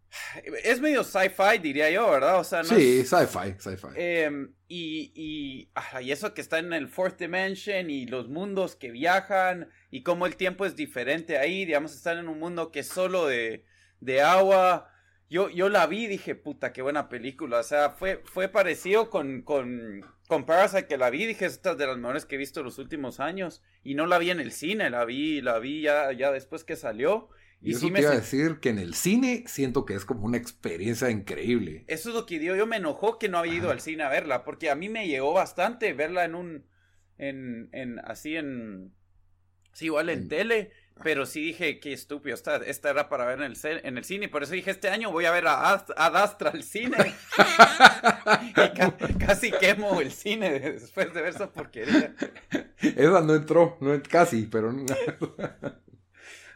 es medio sci-fi, diría yo, ¿verdad? O sea, no sí, sci-fi, sci-fi. Em, y, y, y, eso que está en el Fourth Dimension y los mundos que viajan y cómo el tiempo es diferente ahí, digamos, están en un mundo que es solo de, de agua. Yo, yo la vi y dije, puta, qué buena película. O sea, fue, fue parecido con, con, con Parasite que la vi. Dije, esta es de las mejores que he visto en los últimos años. Y no la vi en el cine, la vi, la vi ya, ya después que salió. Y, eso me iba a decir que en el cine siento que es como una experiencia increíble. Eso es lo que dio. Yo me enojó que no había ido al cine a verla, porque a mí me llegó bastante verla en un. En, en así en. Sí, igual en, tele. Pero sí dije, qué estúpido, esta, esta era para ver en el, en el cine. Por eso dije, este año voy a ver a, a Dastra al cine. y casi quemo el cine después de ver esa porquería. Esa no entró, no casi, pero...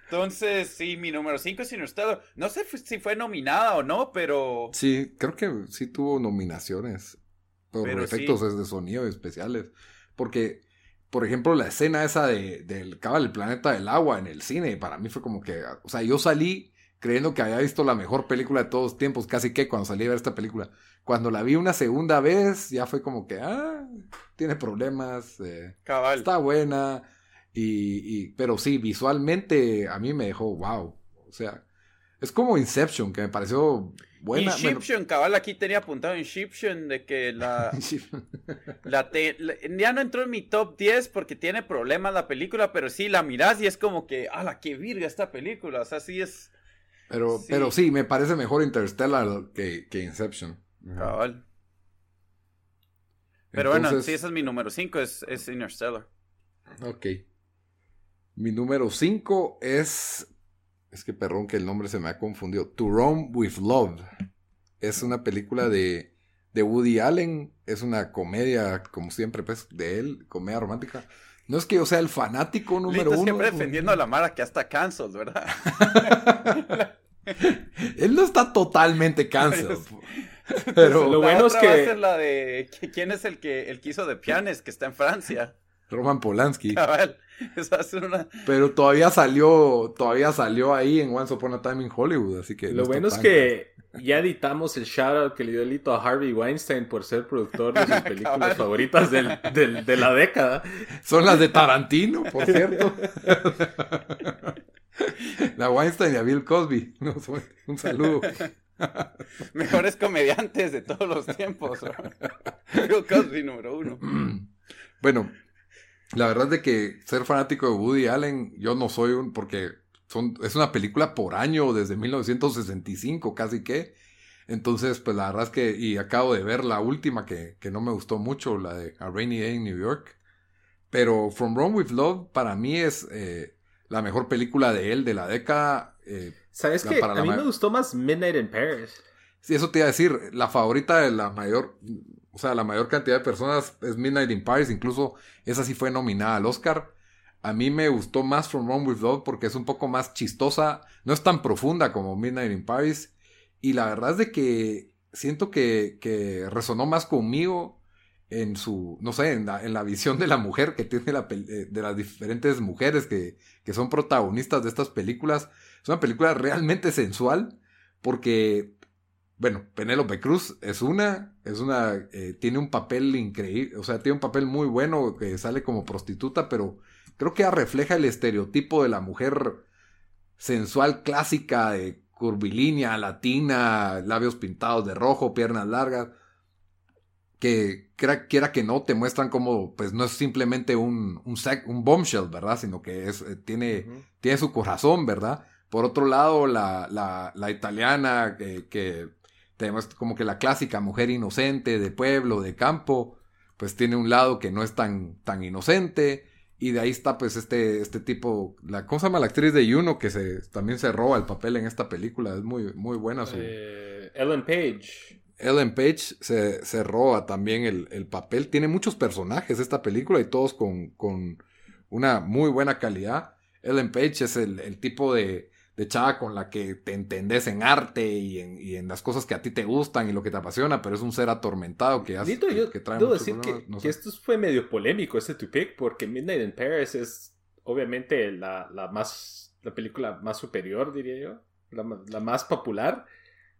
Entonces, sí, mi número 5 es Interstellar. No sé si fue nominada o no, pero. Sí, creo que sí tuvo nominaciones. Por efectos de sonido especiales. Porque, por ejemplo, la escena esa de, del cabal, el planeta del agua en el cine, para mí fue como que. O sea, yo salí creyendo que había visto la mejor película de todos los tiempos, casi que cuando salí a ver esta película. Cuando la vi una segunda vez, ya fue como que, ah, tiene problemas. Eh, cabal. Está buena y, pero sí, visualmente a mí me dejó wow. O sea, es como Inception, que me pareció buena. Inception, cabal, aquí tenía apuntado Inception de que la. la, ya no entró en mi top 10 porque tiene problemas la película, pero sí la miras y es como que, ¡ala, qué virga esta película! O sea, sí es. Pero sí, pero sí me parece mejor Interstellar que, que Inception. Cabal. Pero bueno, sí, ese es mi número 5, es, es Interstellar. Ok. Mi número 5 es. Es que perdón que el nombre se me ha confundido. To Rome with Love. Es una película de, de Woody Allen. Es una comedia, como siempre, pues, de él, comedia romántica. No es que yo sea el fanático número uno. siempre defendiendo a la Mara que hasta cancelled, ¿verdad? él no está totalmente cancelled. Pero lo bueno es que. Va a ser la de. ¿Quién es el que, el que hizo de Pianes, que está en Francia? Roman Polanski. una... Pero todavía salió, todavía salió ahí en Once Upon a Time in Hollywood, así que... Lo bueno es que ya editamos el shoutout que le dio el a Harvey Weinstein por ser productor de sus películas favoritas del, de la década. Son las de Tarantino, por cierto. la Weinstein y a Bill Cosby. un saludo. Mejores comediantes de todos los tiempos. Bill Cosby número uno. Bueno, la verdad es de que ser fanático de Woody Allen, yo no soy un, porque son, es una película por año desde 1965, casi que. Entonces, pues la verdad es que, y acabo de ver la última que, que no me gustó mucho, la de A Rainy Day in New York. Pero From Rome with Love para mí es eh, la mejor película de él de la década. Eh, ¿Sabes qué? A mí me gustó más Midnight in Paris. Sí, eso te iba a decir. La favorita de la mayor o sea, la mayor cantidad de personas es Midnight in Paris, incluso esa sí fue nominada al Oscar. A mí me gustó más From Rome with Love porque es un poco más chistosa, no es tan profunda como Midnight in Paris. Y la verdad es de que siento que, que resonó más conmigo en su, no sé, en la, visión de la mujer que tiene la, eh, de las diferentes mujeres que, que son protagonistas de estas películas. Es una película realmente sensual porque bueno, Penélope Cruz es una, es una, eh, tiene un papel increíble, o sea, tiene un papel muy bueno que sale como prostituta, pero creo que refleja el estereotipo de la mujer sensual clásica, de curvilínea, latina, labios pintados de rojo, piernas largas, que quiera, que no, te muestran como, pues no es simplemente un, un, un bombshell, ¿verdad? Sino que es, eh, tiene, tiene su corazón, ¿verdad? Por otro lado, la, la, la italiana que tenemos como que la clásica mujer inocente de pueblo, de campo, pues tiene un lado que no es tan, tan inocente. Y de ahí está pues este, este tipo, la, ¿cómo se llama la actriz de Juno que se, también se roba el papel en esta película? Es muy, muy buena su... Eh, Ellen Page. Ellen Page se, se roba también el, papel. Tiene muchos personajes esta película y todos con, con una muy buena calidad. Ellen Page es el tipo de, de chava con la que te entendés en arte y en, las cosas que a ti te gustan y lo que te apasiona, pero es un ser atormentado que hace que, trae debo decir que, esto fue medio polémico este tu pick porque Midnight in Paris es obviamente la, más la película más superior diría yo la, más popular.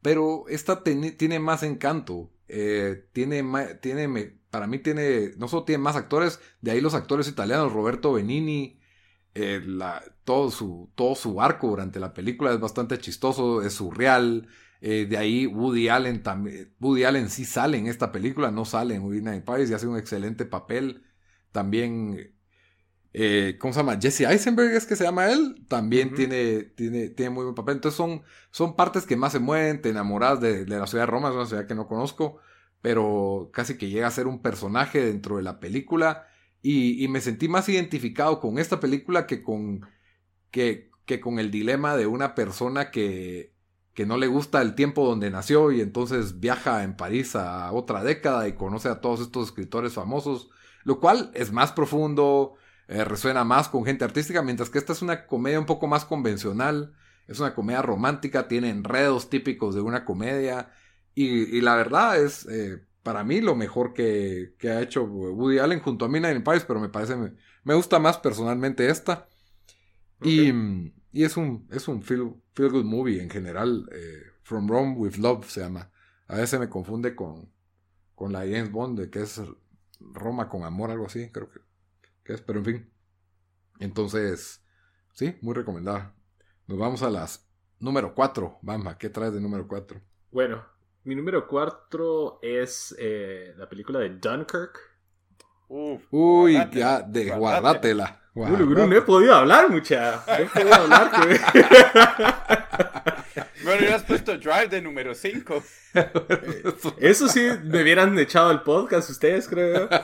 Pero esta tiene más encanto eh, tiene tiene para mí tiene no solo tiene más actores de ahí los actores italianos Roberto Benini eh, la, todo, su, todo su arco durante la película es bastante chistoso, es surreal. Eh, de ahí Woody Allen también. Woody Allen sí sale en esta película, no sale en Woody Night Paris y hace un excelente papel. También. Eh, ¿Cómo se llama? Jesse Eisenberg es que se llama él. También tiene, tiene, tiene muy buen papel. Entonces son, son partes que más se mueven. Te enamoras de, de la ciudad de Roma, es una ciudad que no conozco. Pero casi que llega a ser un personaje dentro de la película. Y, me sentí más identificado con esta película que con, que, con el dilema de una persona que, que no le gusta el tiempo donde nació y entonces viaja en París a otra década y conoce a todos estos escritores famosos, lo cual es más profundo, eh, resuena más con gente artística, mientras que esta es una comedia un poco más convencional, es una comedia romántica, tiene enredos típicos de una comedia y, y la verdad es, eh, para mí lo mejor que, ha hecho Woody Allen junto a Mina in Paris, pero me parece, me, gusta más personalmente esta. Y, y, es un, es un feel, feel good movie en general. Eh, From Rome with Love se llama. A veces me confunde con, con la James Bond, que es Roma con amor, algo así, creo que, que es, pero en fin. Entonces, sí, muy recomendada. Nos vamos a las número 4. Bamba, ¿qué traes de número 4? Bueno, mi número 4 es eh, la película de Dunkirk. Uy, ya, de guardátela. no he podido hablar, mucha. No he podido hablar. bueno, ya has puesto Drive de número 5. Eso sí, me hubieran echado el podcast ustedes, creo.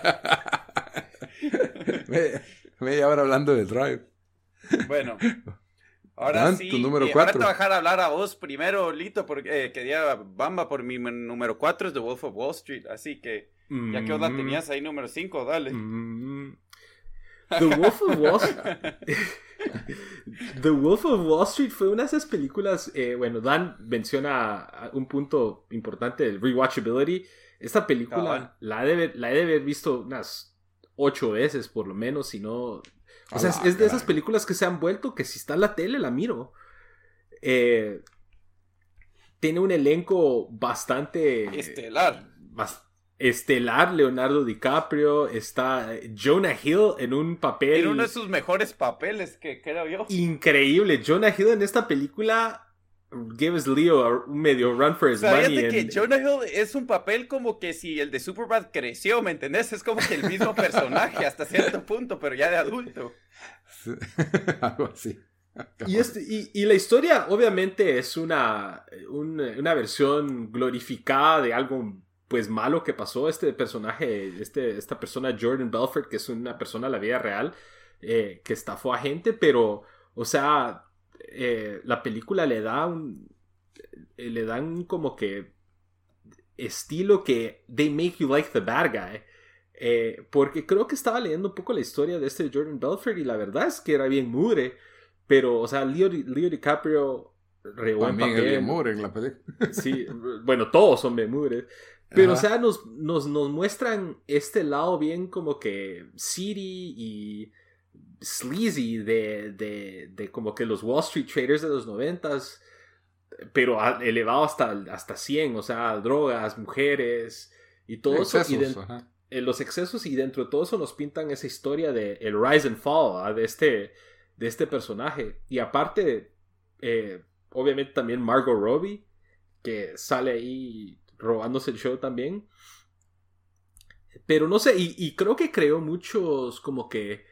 media hora hablando de Drive. Bueno, Ahora sí, tu número ahora te voy a hablar a vos primero, Lito, porque eh, quería Bamba por mi número 4 es The Wolf of Wall Street, así que ya que vos la mm. tenías ahí número 5, dale. Mm. The Wolf of Wall Street. The Wolf of Wall Street fue una de esas películas, eh, bueno, Dan menciona un punto importante, el rewatchability. Esta película la, he de, la he de haber visto unas ocho veces por lo menos, si no o sea, es, de esas películas que se han vuelto que si está en la tele la miro. Eh, tiene un elenco bastante... Estelar. estelar, Leonardo DiCaprio, está Jonah Hill en un papel... En uno de sus mejores papeles, que creo yo. Increíble. Jonah Hill en esta película give us Leo un medio run for his money. que Jonah Hill es un papel como que si el de Superbad creció, ¿me entendés? Es como que el mismo personaje hasta cierto punto, pero ya de adulto. Algo así. Y, este, y, la historia obviamente es una, una, versión glorificada de algo pues malo que pasó. Este personaje, este, esta persona Jordan Belfort, que es una persona de la vida real, eh, que estafó a gente, pero, o sea, eh, la película le da un. Eh, le dan como que. estilo que they make you like the bad guy. Eh, porque creo que estaba leyendo un poco la historia de este Jordan Belfort y la verdad es que era bien mugre. Pero, o sea, Leo, Leo DiCaprio re buen papel. en la película. sí, bueno, todos son bien mugres. Pero, o sea, nos, nos, nos, muestran este lado bien como que city y sleazy de, de, de, como que los Wall Street traders de los noventas, pero elevado hasta, hasta 100, o sea, drogas, mujeres y todo eso. Y en los excesos y dentro de todo eso nos pintan esa historia de el rise and fall de este, de este personaje. Y aparte, eh, obviamente también Margot Robbie, que sale ahí robándose el show también. Pero no sé, y, creo que creó muchos como que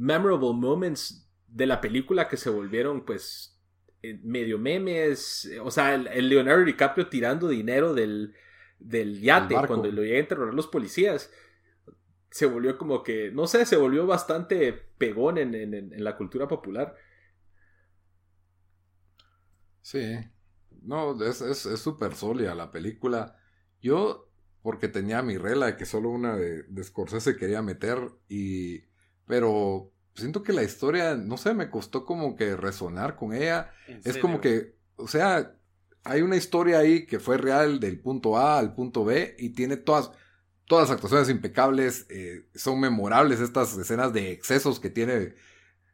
memorable moments de la película que se volvieron pues eh, medio memes. O sea, el, Leonardo DiCaprio tirando dinero del, del yate cuando lo llegan a interrogar los policías. Se volvió como que, no sé, se volvió bastante pegón en, en la cultura popular. Sí, no, es súper sólida la película. Yo, porque tenía mi regla de que solo una de, de Scorsese quería meter, y. Pero siento que la historia, no sé, me costó como que resonar con ella. Es como que, o sea, hay una historia ahí que fue real del punto A al punto B y tiene todas, todas las actuaciones impecables, eh, son memorables estas escenas de excesos que tiene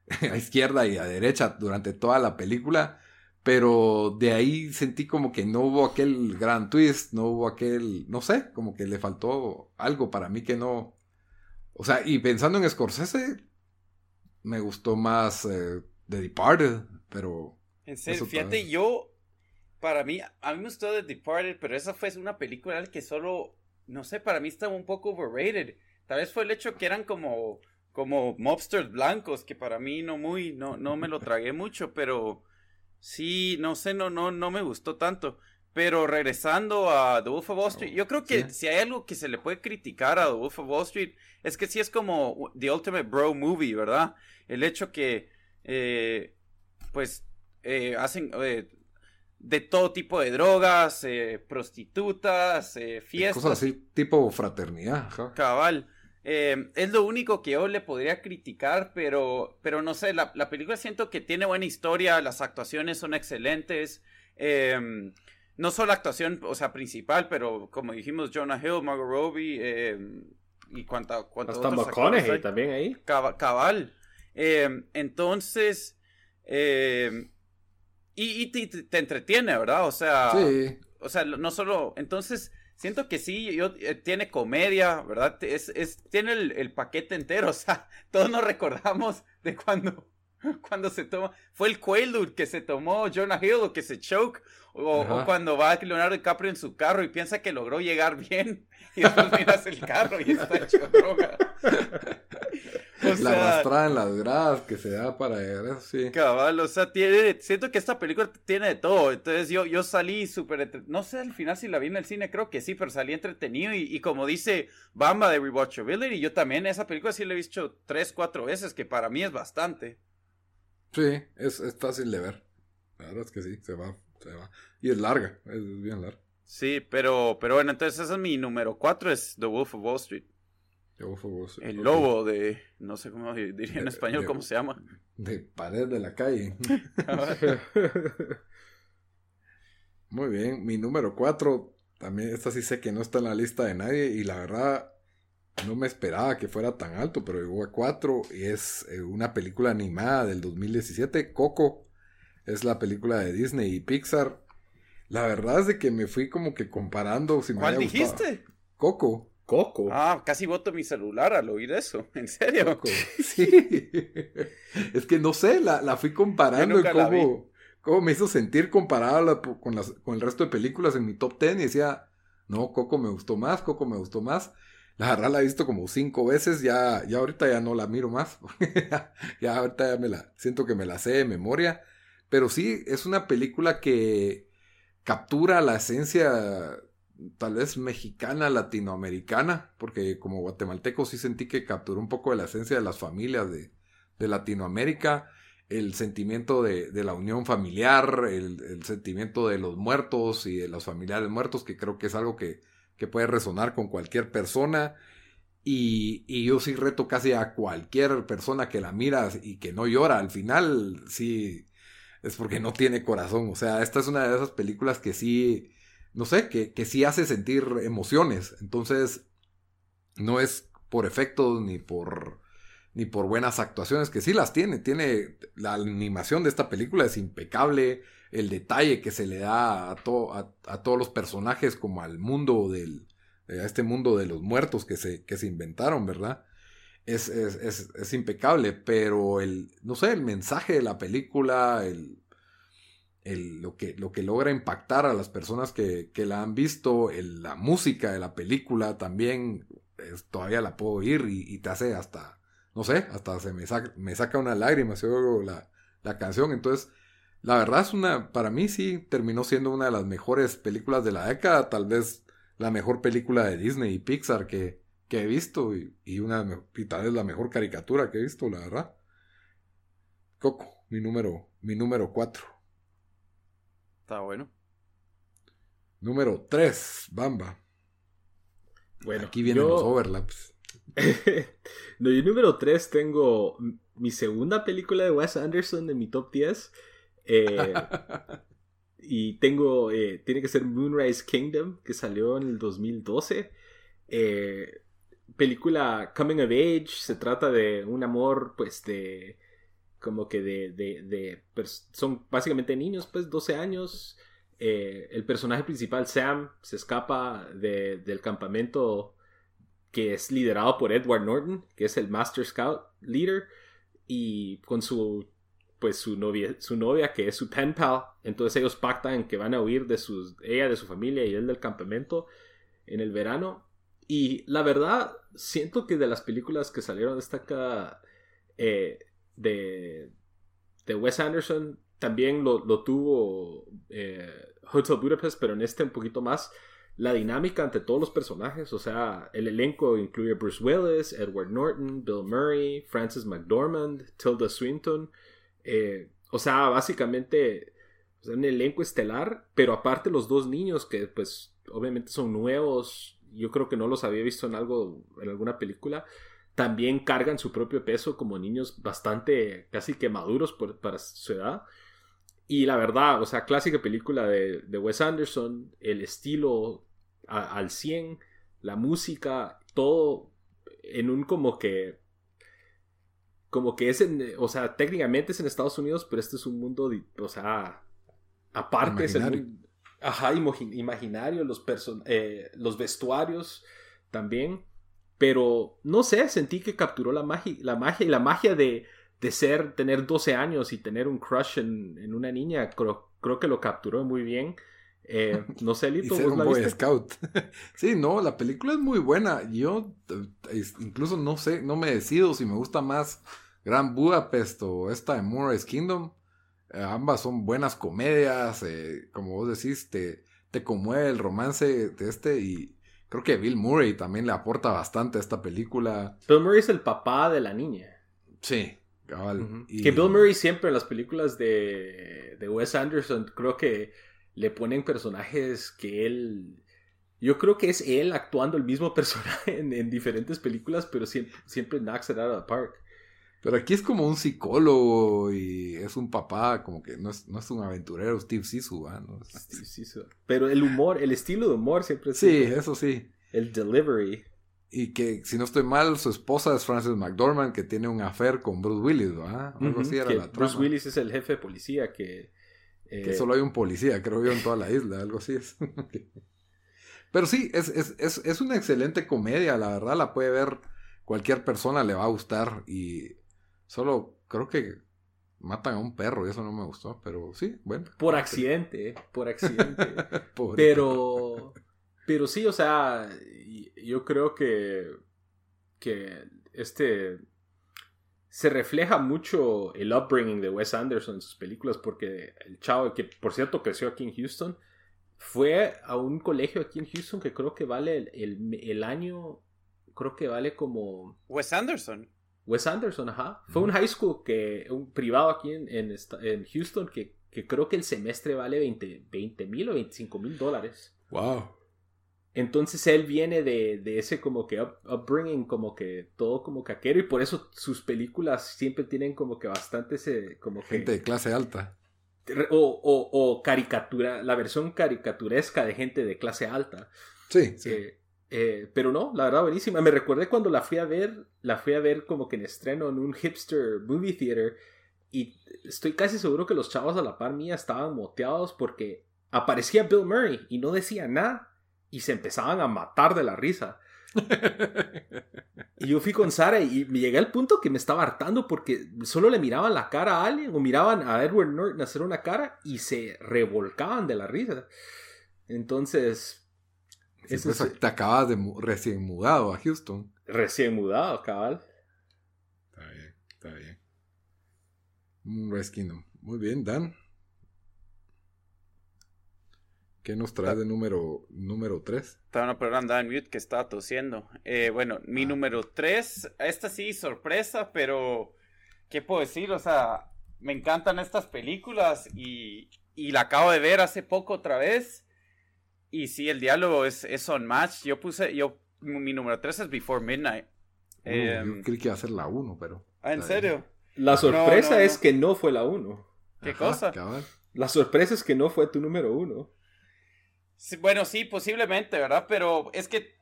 a izquierda y a derecha durante toda la película. Pero de ahí sentí como que no hubo aquel gran twist, no hubo aquel, no sé, como que le faltó algo para mí que no. O sea, y pensando en Scorsese, me gustó más eh, The Departed, pero. En serio, fíjate, yo, para mí, a mí me gustó The Departed, pero esa fue una película que solo, no sé, para mí estaba un poco overrated. Tal vez fue el hecho que eran como, como mobsters blancos, que para mí no muy, no, no me lo tragué mucho, pero Sí, no sé, no, no, no me gustó tanto. Pero regresando a The Wolf of Wall Street, yo creo que si hay algo que se le puede criticar a The Wolf of Wall Street es que sí es como The Ultimate Bro Movie, ¿verdad? El hecho que, eh, pues, eh, hacen eh, de todo tipo de drogas, prostitutas, fiestas. Cosas así, tipo fraternidad. Cabal. Eh, es lo único que yo le podría criticar, pero, pero no sé, la, película siento que tiene buena historia, las actuaciones son excelentes. Em, no solo la actuación, o sea, principal, pero como dijimos, Jonah Hill, Margot Robbie em, y cuánta, Hasta McConaughey también ahí. Cabal. Em, entonces, y, te, entretiene, ¿verdad? O sea, o sea, no solo, entonces siento que sí, yo, eh, tiene comedia, ¿verdad? Es, es, tiene el, paquete entero, o sea, todos nos recordamos de cuando, cuando se toma, fue el Quaalude que se tomó Jonah Hill o que se choke, o, cuando va Leonardo DiCaprio en su carro y piensa que logró llegar bien, y después miras el carro y está hecho droga. la arrastrada en las gradas que se da para llegar sí. Cabal, o sea, tiene, siento que esta película tiene de todo. Entonces yo, yo salí súper, no sé al final si la vi en el cine, creo que sí, pero salí entretenido y, como dice Bamba de Rewatchability, yo también esa película sí la he visto tres, cuatro veces, que para mí es bastante. Sí, es, es fácil de ver. La verdad es que sí, se va, se va. Y es larga, es bien larga. Sí, pero, pero bueno, entonces ese es mi número cuatro, es The Wolf of Wall Street. El lobo de, no sé cómo diría en español, ¿cómo se llama? De pared de la calle. Muy bien, mi número 4, también esta sí sé que no está en la lista de nadie y la verdad no me esperaba que fuera tan alto, pero llegó a 4 y es eh, una película animada del 2017, Coco. Es la película de Disney y Pixar. La verdad es de que me fui como que comparando. Si ¿Cuál dijiste? Coco. Coco. Ah, casi voto mi celular al oír eso. ¿En serio? Coco. Sí. es que no sé, la, fui comparando y cómo, me hizo sentir comparada con, las, con el resto de películas en mi top ten y decía, no, Coco me gustó más, Coco me gustó más. La verdad la he visto como cinco veces, ya, ya ahorita ya no la miro más. ya ahorita ya me la, siento que me la sé de memoria. Pero sí, es una película que captura la esencia tal vez mexicana, latinoamericana, porque como guatemalteco sí sentí que capturó un poco de la esencia de las familias de, Latinoamérica, el sentimiento de, la unión familiar, el, sentimiento de los muertos y de los familiares muertos, que creo que es algo que, puede resonar con cualquier persona. Y, y, yo sí reto casi a cualquier persona que la mira y que no llora. Al final, sí, es porque no tiene corazón. O sea, esta es una de esas películas que sí, no sé, que, que sí hace sentir emociones. Entonces, no es por efectos ni por ni por buenas actuaciones, que sí las tiene. Tiene la animación de esta película es impecable, el detalle que se le da a, a, todos los personajes como al mundo del, a este mundo de los muertos que se, que se inventaron, ¿verdad? Es, es, es, impecable, pero el, no sé, el mensaje de la película, el, el, lo, que, lo que logra impactar a las personas que, que la han visto, la música de la película también, todavía la puedo oír y, y te hace hasta no sé, hasta se me saca, me saca una lágrima si oigo la, la canción. Entonces, la verdad es una, para mí sí terminó siendo una de las mejores películas de la década, tal vez la mejor película de Disney y Pixar que, que he visto y, y, una, y tal vez la mejor caricatura que he visto, la verdad. Coco, mi número, mi número 4. Está bueno. Número 3, Bamba. Bueno, aquí vienen los overlaps. no, yo número 3 tengo mi segunda película de Wes Anderson en mi top 10. Eh, y tengo, eh, tiene que ser Moonrise Kingdom, que salió en el 2012. Eh, película Coming of Age, se trata de un amor, pues, de, como que de, de, son básicamente niños, pues, 12 años. el personaje principal, Sam, se escapa de, del campamento que es liderado por Edward Norton, que es el Master Scout Leader, y con su pues su novia, su novia que es su pen pal, entonces ellos pactan que van a huir de sus, ella de su familia y él del campamento en el verano. Y la verdad, siento que de las películas que salieron esta eh, de, de Wes Anderson, también lo, tuvo eh, Hotel Budapest, pero en este un poquito más. La dinámica ante todos los personajes, o sea, el elenco incluye Bruce Willis, Edward Norton, Bill Murray, Francis McDormand, Tilda Swinton, eh, o sea, básicamente un elenco estelar, pero aparte los dos niños que pues obviamente son nuevos, yo creo que no los había visto en algo, en alguna película, también cargan su propio peso como niños bastante casi que maduros para su edad. Y la verdad, o sea, clásica película de, de Wes Anderson, el estilo al 100, la música, todo en un como que como que es en, o sea, técnicamente es en Estados Unidos, pero este es un mundo, o sea, aparte imaginario. es el ajá, imaginario, los, eh, los vestuarios también, pero no sé, sentí que capturó la magia, la magia y la magia de, de ser, tener 12 años y tener un crush en, en una niña, creo, creo que lo capturó muy bien. Eh, no sé, Lito, y ser un Boy Scout. sí, no, la película es muy buena. Yo incluso no sé, no me decido si me gusta más Gran Budapest o esta de Moonrise Kingdom. Eh, ambas son buenas comedias, eh, como vos decís, te, te conmueve el romance de este y creo que Bill Murray también le aporta bastante a esta película. Bill Murray es el papá de la niña. Sí, cabal. Que Bill Murray siempre en las películas de, de Wes Anderson creo que le ponen personajes que él... Yo creo que es él actuando el mismo personaje en, diferentes películas, pero siempre, siempre knocks it out of the park. Pero aquí es como un psicólogo y es un papá, como que no es, no es un aventurero, Steve Sisu, ¿no? Steve Sisu. Pero el humor, el estilo de humor siempre es... Sí, eso sí. El delivery. Y que, si no estoy mal, su esposa es Frances McDormand, que tiene un affair con Bruce Willis, ¿verdad? Algo así era la Bruce Willis es el jefe de policía que que eh, solo hay un policía, creo yo, en toda la isla, algo así es. Pero sí, es, es, es, una excelente comedia, la verdad, la puede ver cualquier persona, le va a gustar. Y solo creo que matan a un perro y eso no me gustó, pero sí, bueno. Por accidente, por accidente. pero, pero sí, o sea, yo creo que, que este se refleja mucho el upbringing de Wes Anderson en sus películas porque el chavo, que por cierto creció aquí en Houston, fue a un colegio aquí en Houston que creo que vale el, año, creo que vale como... Wes Anderson. Wes Anderson, ajá. Fue un high school que, un privado aquí en, en, Houston que, que, creo que el semestre vale 20 mil o 25 mil dólares. Wow. Entonces él viene de, de ese como que upbringing, como que todo como caquero, y por eso sus películas siempre tienen como que bastante ese, como que... Gente de clase alta. O, o, o caricatura, la versión caricaturesca de gente de clase alta. Sí, sí. Eh, eh, pero no, la verdad buenísima. Me recuerdo cuando la fui a ver, la fui a ver como que en estreno en un hipster movie theater y estoy casi seguro que los chavos a la par mía estaban moteados porque aparecía Bill Murray y no decía nada y se empezaban a matar de la risa. y yo fui con Sara y me llegué al punto que me estaba hartando porque solo le miraban la cara a alguien o miraban a Edward Norton hacer una cara y se revolcaban de la risa. Entonces, eso te acabas de recién mudado a Houston. Recién mudado, cabal. Está bien, está bien. Red Kingdom. Muy bien, Dan. ¿Qué nos trae de número, número 3? Estaba una programa en mute que estaba tosiendo. Eh, bueno, mi ah. número 3, esta sí, sorpresa, pero ¿qué puedo decir? O sea, me encantan estas películas y, y la acabo de ver hace poco otra vez. Y sí, el diálogo es, es on match. Yo puse, yo, mi número 3 es Before Midnight. yo em, creí que iba a ser la 1, pero. Ah, ¿en serio? La sorpresa es que no fue la 1. ¿Qué cosa? La sorpresa es que no fue tu número 1. Bueno, sí, posiblemente, ¿verdad? Pero es que.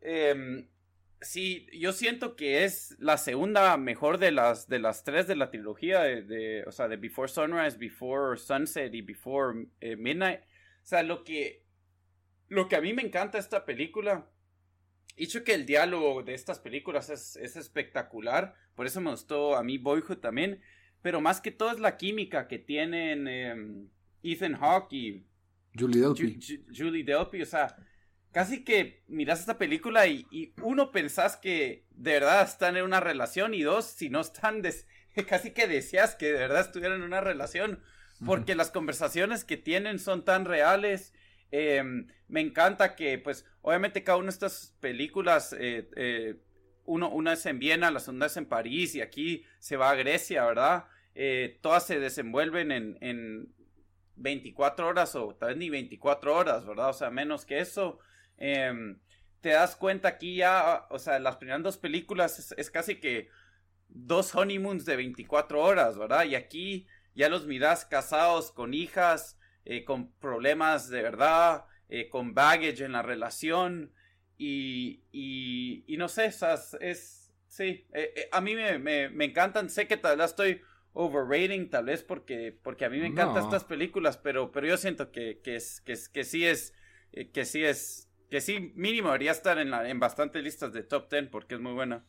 Em, sí, yo siento que es la segunda mejor de las, de las tres de la trilogía. De, o sea, de Before Sunrise, Before Sunset y Before eh, Midnight. O sea, lo que lo que a mí me encanta esta película, dicho que el diálogo de estas películas es, espectacular, por eso me gustó a mí Boyhood también, pero más que todo es la química que tienen em, Ethan Hawke y Julie Delpy. Julie Delpy, o sea, casi que miras esta película y, uno pensás que de verdad están en una relación y dos, si no están, casi que decías que de verdad estuvieran en una relación, porque las conversaciones que tienen son tan reales Em, me encanta que, pues, obviamente cada una de estas películas, eh, eh, uno, una es en Viena, la segunda es en París y aquí se va a Grecia, ¿verdad? Eh, todas se desenvuelven en, en 24 horas o tal vez ni 24 horas, ¿verdad? O sea, menos que eso. Em, te das cuenta aquí ya, o sea, las primeras dos películas es, casi que dos honeymoons de 24 horas, ¿verdad? Y aquí ya los miras casados con hijas, eh, con problemas de verdad, eh, con baggage en la relación y, y, no sé, esas, es, sí, eh, a mí me, me, encantan, sé que tal vez estoy overrating tal vez porque, porque a mí me encantan estas películas, pero, pero yo siento que, que, es, que, es, que sí es, que sí es, que sí mínimo debería estar en, la, en bastantes listas de top 10 porque es muy buena.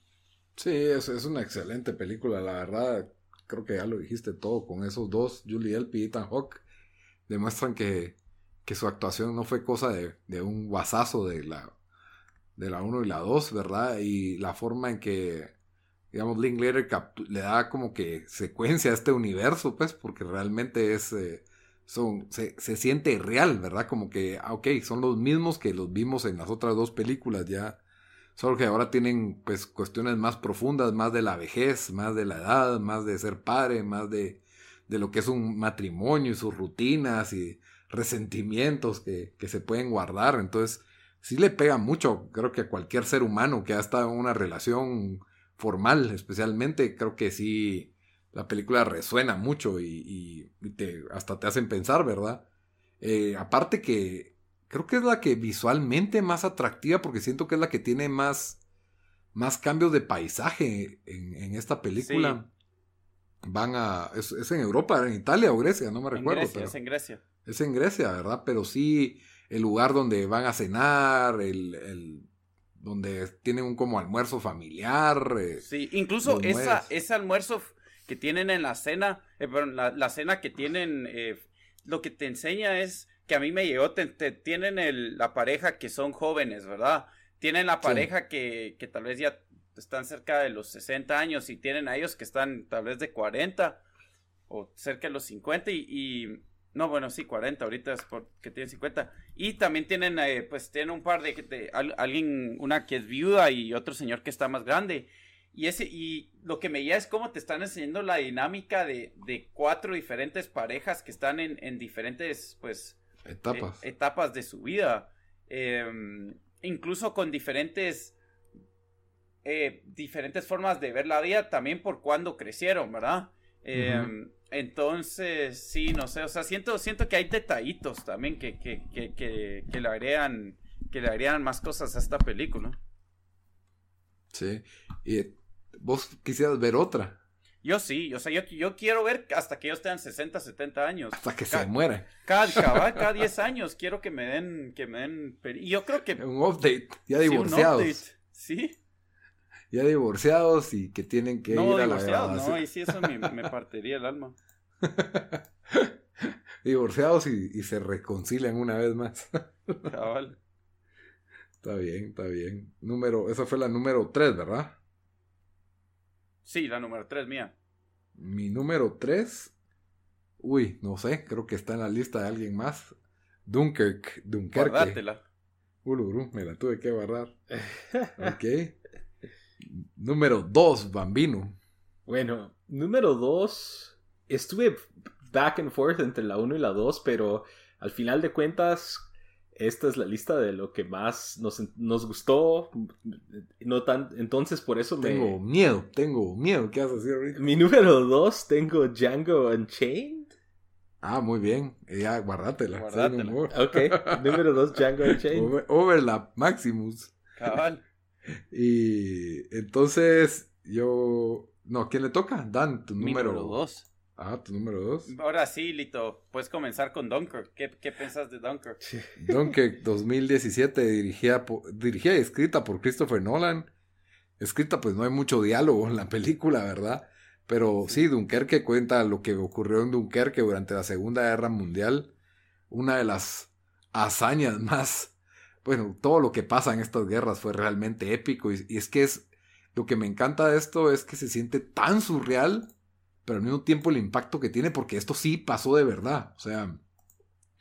Sí, es, es una excelente película, la verdad, creo que ya lo dijiste todo con esos dos, Julie Elp y Ethan Hawke demuestran que, que su actuación no fue cosa de, de un guasazo de la de la 1 y la 2, ¿verdad? Y la forma en que, digamos, Linklater le da como que secuencia a este universo, pues, porque realmente es, eh, son, se, se, siente real, ¿verdad? Como que, ah, ok, son los mismos que los vimos en las otras dos películas ya, solo que ahora tienen, pues, cuestiones más profundas, más de la vejez, más de la edad, más de ser padre, más de, de lo que es un matrimonio y sus rutinas y resentimientos que, se pueden guardar. Entonces, sí le pega mucho, creo que a cualquier ser humano que ha estado en una relación formal, especialmente, creo que sí, la película resuena mucho y, te, hasta te hacen pensar, ¿verdad? Eh, aparte que creo que es la que visualmente más atractiva porque siento que es la que tiene más, más cambios de paisaje en, esta película van a. Es, en Europa, en Italia o Grecia, no me recuerdo. es en Grecia. Es en Grecia, ¿verdad? Pero sí, el lugar donde van a cenar, el, el donde tienen un como almuerzo familiar. Eh, sí, incluso esa, ese almuerzo que tienen en la cena, eh, la, cena que tienen, eh, lo que te enseña es que a mí me llegó, te, tienen el, la pareja que son jóvenes, ¿verdad? Tienen la pareja que, que tal vez ya están cerca de los 60 años y tienen a ellos que están tal vez de 40 o cerca de los 50 y, no, bueno, sí, 40, ahorita es porque tienen 50. Y también tienen, eh, pues, tienen un par de, alguien, una que es viuda y otro señor que está más grande. Y ese, y lo que me guía es cómo te están enseñando la dinámica de, cuatro diferentes parejas que están en, diferentes, pues, etapas. etapas de su vida. em, incluso con diferentes, eh, diferentes formas de ver la vida, también por cuando crecieron, ¿verdad? Em, entonces, sí, no sé, o sea, siento, siento que hay detallitos también que, que, que, que, que le agregan, que le agregan más cosas a esta película. Sí. Y vos quisieras ver otra. Yo sí, o sea, yo, yo quiero ver hasta que ellos tengan 60, 70 años. Hasta que se mueran. Cada, cada, 10 años quiero que me den, que me den, y yo creo que... Un update, ya divorciados. Sí, un update. sí. Ya divorciados y que tienen que no, ir a la No, y sí, eso me, me partiría el alma. divorciados y, y, se reconcilian una vez más. Cabal. Está bien, está bien. Número, esa fue la número 3, ¿verdad? Sí, la número 3 mía. Mi número 3. Uy, no sé, creo que está en la lista de alguien más. Dunkirk, Dunkerque. Guardátela. Uluru, me la tuve que guardar. ok. Número 2, Bambino. Bueno, número 2. Estuve back and forth entre la 1 y la 2, pero al final de cuentas esta es la lista de lo que más nos, nos gustó. No tan, entonces por eso tengo miedo, tengo miedo. ¿Qué vas a decir ahorita? Mi número dos tengo Django Unchained. Ah, muy bien. Ya, guardátela. guardátela. ok, número dos Django Unchained. overlap Maximus. Cabal. Y entonces yo... No, ¿quién le toca? Dan, tu número... Número dos. Ah, tu número dos. Ahora sí, Lito, puedes comenzar con Dunkirk. ¿Qué, qué piensas de Dunkirk? Dunkirk 2017, dirigida, dirigida y escrita por Christopher Nolan. Escrita, pues no hay mucho diálogo en la película, ¿verdad? Pero sí, Dunkerque cuenta lo que ocurrió en Dunkerque durante la Segunda Guerra Mundial. Una de las hazañas más. Bueno, todo lo que pasa en estas guerras fue realmente épico. Y, y es que es. Lo que me encanta de esto es que se siente tan surreal pero al mismo tiempo el impacto que tiene, porque esto sí pasó de verdad. O sea,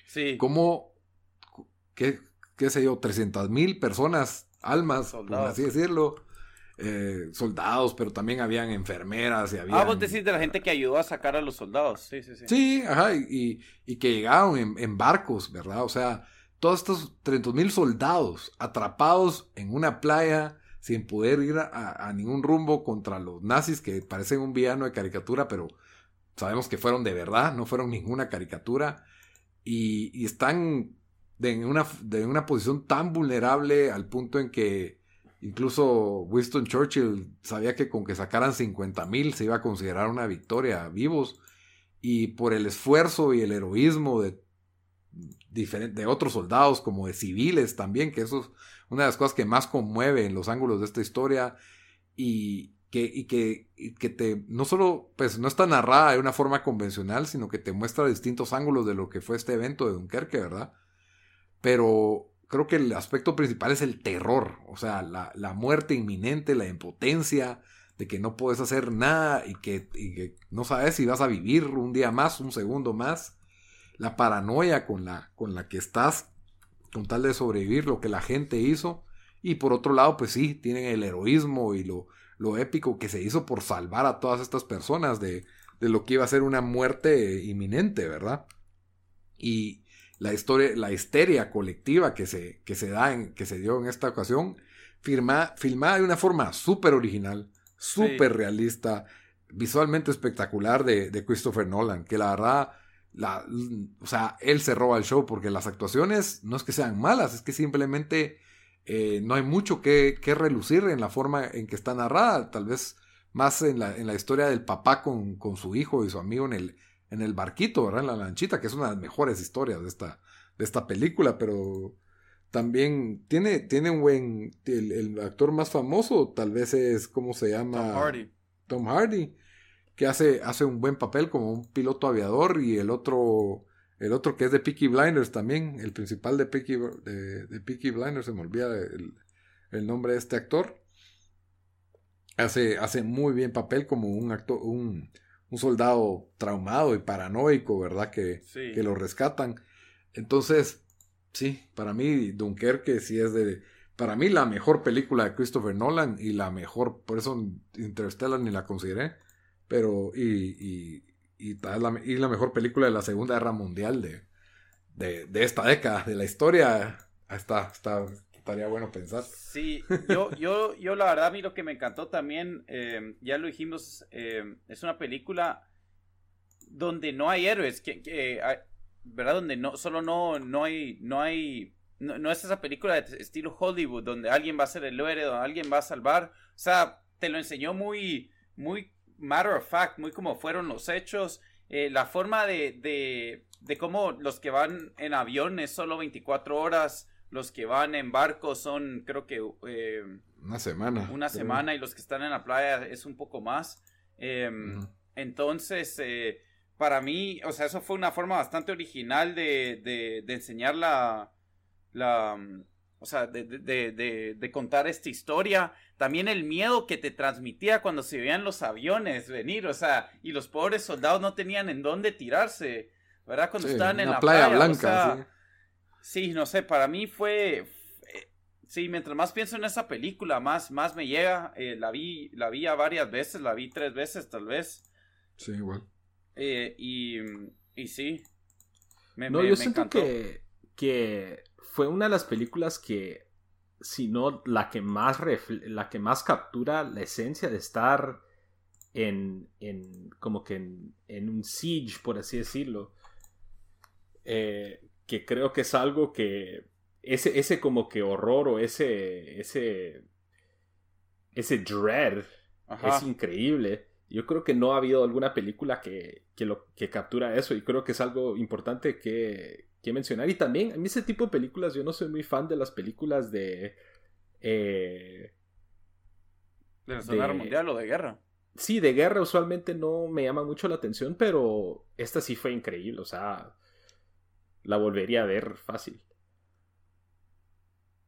sí. como, qué, qué sé yo, 300 mil personas, almas, por así decirlo, eh, soldados, pero también habían enfermeras y había... Ah, vos decís de la gente que ayudó a sacar a los soldados. Sí, sí, sí. Sí, ajá, y, y que llegaron en, en, barcos, ¿verdad? O sea, todos estos 300 mil soldados atrapados en una playa sin poder ir a, ningún rumbo contra los nazis que parecen un villano de caricatura, pero sabemos que fueron de verdad, no fueron ninguna caricatura, y, están de una, de una posición tan vulnerable al punto en que incluso Winston Churchill sabía que con que sacaran 50 mil se iba a considerar una victoria vivos, y por el esfuerzo y el heroísmo de, de otros soldados como de civiles también, que eso una de las cosas que más conmueve en los ángulos de esta historia y que, y que, que te, no solo, pues no está narrada de una forma convencional, sino que te muestra distintos ángulos de lo que fue este evento de Dunkerque, ¿verdad? Pero creo que el aspecto principal es el terror, o sea, la, la muerte inminente, la impotencia, de que no puedes hacer nada y que, y que, no sabes si vas a vivir un día más, un segundo más, la paranoia con la, con la que estás con tal de sobrevivir lo que la gente hizo. Y por otro lado, pues sí, tienen el heroísmo y lo, lo épico que se hizo por salvar a todas estas personas de, de lo que iba a ser una muerte inminente, ¿verdad? Y la historia, la histeria colectiva que se, que se da en, que se dio en esta ocasión, firma, filmada de una forma súper original, súper realista, visualmente espectacular de, de Christopher Nolan, que la verdad la, o sea, él se roba el show porque las actuaciones no es que sean malas, es que simplemente eh, no hay mucho que, que, relucir en la forma en que está narrada, tal vez más en la, en la historia del papá con, con, su hijo y su amigo en el, en el barquito, ¿verdad? En la lanchita, que es una de las mejores historias de esta, de esta película, pero también tiene, tiene un buen, el, el actor más famoso tal vez es, ¿cómo se llama? Tom Hardy. Tom Hardy que hace, hace un buen papel como un piloto aviador y el otro, el otro que es de Peaky Blinders también, el principal de Peaky, de, de Peaky Blinders, se me olvida el, el, nombre de este actor, hace, hace muy bien papel como un actor, un, un soldado traumado y paranoico, ¿verdad? Que, que lo rescatan. Entonces, sí, para mí Dunkerque sí es de... Para mí la mejor película de Christopher Nolan y la mejor, por eso Interstellar ni la consideré pero, y, y, la, la, mejor película de la Segunda Guerra Mundial de, de, esta década, de la historia está, está, estaría bueno pensar. Sí, yo, yo, yo la verdad a mí lo que me encantó también, eh, ya lo dijimos, eh, es una película donde no hay héroes, que, que ¿verdad? Donde no, solo no, no hay, no hay, no, es esa película de estilo Hollywood, donde alguien va a ser el héroe, donde alguien va a salvar, o sea, te lo enseñó muy, muy matter of fact, muy como fueron los hechos, eh, la forma de, de, de cómo los que van en avión es solo 24 horas, los que van en barco son, creo que... Eh, una semana. Una semana y los que están en la playa es un poco más. Em, entonces, eh, para mí, o sea, eso fue una forma bastante original de, de, de enseñar la, la, o sea, de, de, de, contar esta historia. También el miedo que te transmitía cuando se veían los aviones venir, o sea, y los pobres soldados no tenían en dónde tirarse, ¿verdad? Cuando estaban en la playa, blanca. Sí, no sé, para mí fue... Sí, mientras más pienso en esa película, más, más me llega. Eh, la vi, la vi a varias veces, la vi tres veces tal vez. Sí, igual. Eh, y, y sí. Me, no, yo siento que, que fue una de las películas que, si no la que más, la que más captura la esencia de estar en, en como que en, en un siege, por así decirlo. Eh, que creo que es algo que ese, ese como que horror o ese, ese, ese dread es increíble. Yo creo que no ha habido alguna película que, que, lo, que captura eso y creo que es algo importante que, que, mencionar. Y también, a mí ese tipo de películas, yo no soy muy fan de las películas de... Eh, ¿De la Segunda Guerra Mundial o de guerra? Sí, de guerra usualmente no me llama mucho la atención, pero esta sí fue increíble. O sea, la volvería a ver fácil.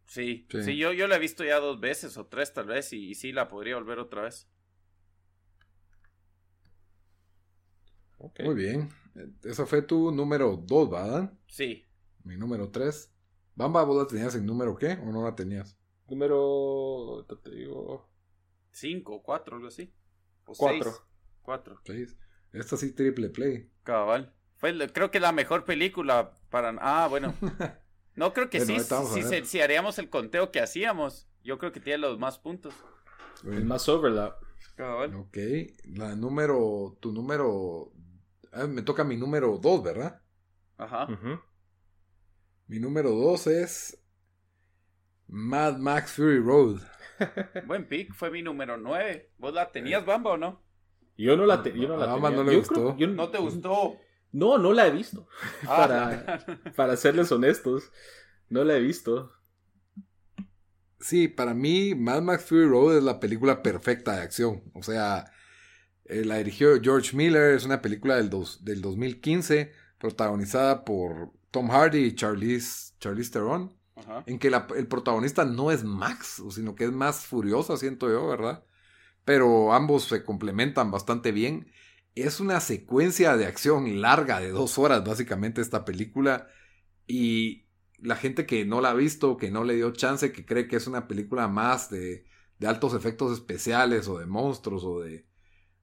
Sí, sí, yo, yo la he visto ya dos veces o tres tal vez y, sí la podría volver otra vez. Muy bien. Esa fue tu número dos, ¿verdad? Sí. Mi número tres. Bamba, ¿vos la tenías en número qué? ¿O no la tenías? Número. Te digo. Cinco, cuatro, algo así. O cuatro. Cuatro. Seis. Esta sí triple play. Cabal creo que la mejor película para... Ah, bueno. No, creo que sí, si haríamos el conteo que hacíamos, yo creo que tiene los más puntos. El más overlap. Ok, la número, tu número... Ah, me toca mi número 2, ¿verdad? Ajá. Mi número 2 es Mad Max Fury Road. Buen pick, fue mi número 9. ¿Vos la tenías, Bamba, o no? Yo no la, yo no la tenía. no le gustó. ¿No te gustó? No, no la he visto. Ah. para, para serles honestos, no la he visto. Sí, para mí Mad Max Fury Road es la película perfecta de acción. O sea, eh, la dirigió George Miller, es una película del, dos, del 2015, protagonizada por Tom Hardy y Charlize, Charlize Theron, en que el protagonista no es Max, sino que es más furioso, siento yo, ¿verdad? Pero ambos se complementan bastante bien es una secuencia de acción larga de dos horas, básicamente, esta película. Y la gente que no la ha visto, que no le dio chance, que cree que es una película más de, de altos efectos especiales o de monstruos o de,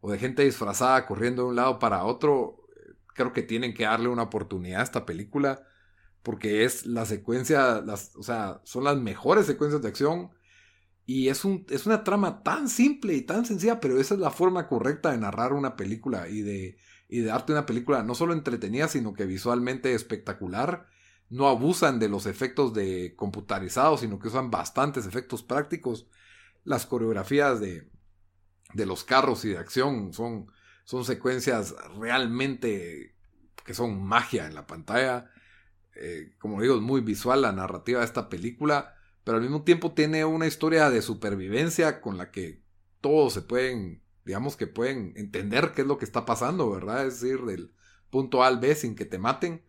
o de gente disfrazada corriendo de un lado para otro, creo que tienen que darle una oportunidad a esta película. Porque es la secuencia, las, o sea, son las mejores secuencias de acción y es, un, es una trama tan simple y tan sencilla, pero esa es la forma correcta de narrar una película y de, y de darte una película no solo entretenida, sino que visualmente espectacular. No abusan de los efectos de computarizados, sino que usan bastantes efectos prácticos. Las coreografías de, de los carros y de acción son, son secuencias realmente que son magia en la pantalla. Eh, como digo, es muy visual la narrativa de esta película pero al mismo tiempo tiene una historia de supervivencia con la que todos se pueden, digamos que pueden entender qué es lo que está pasando, ¿verdad? Es decir, del punto A al B sin que te maten.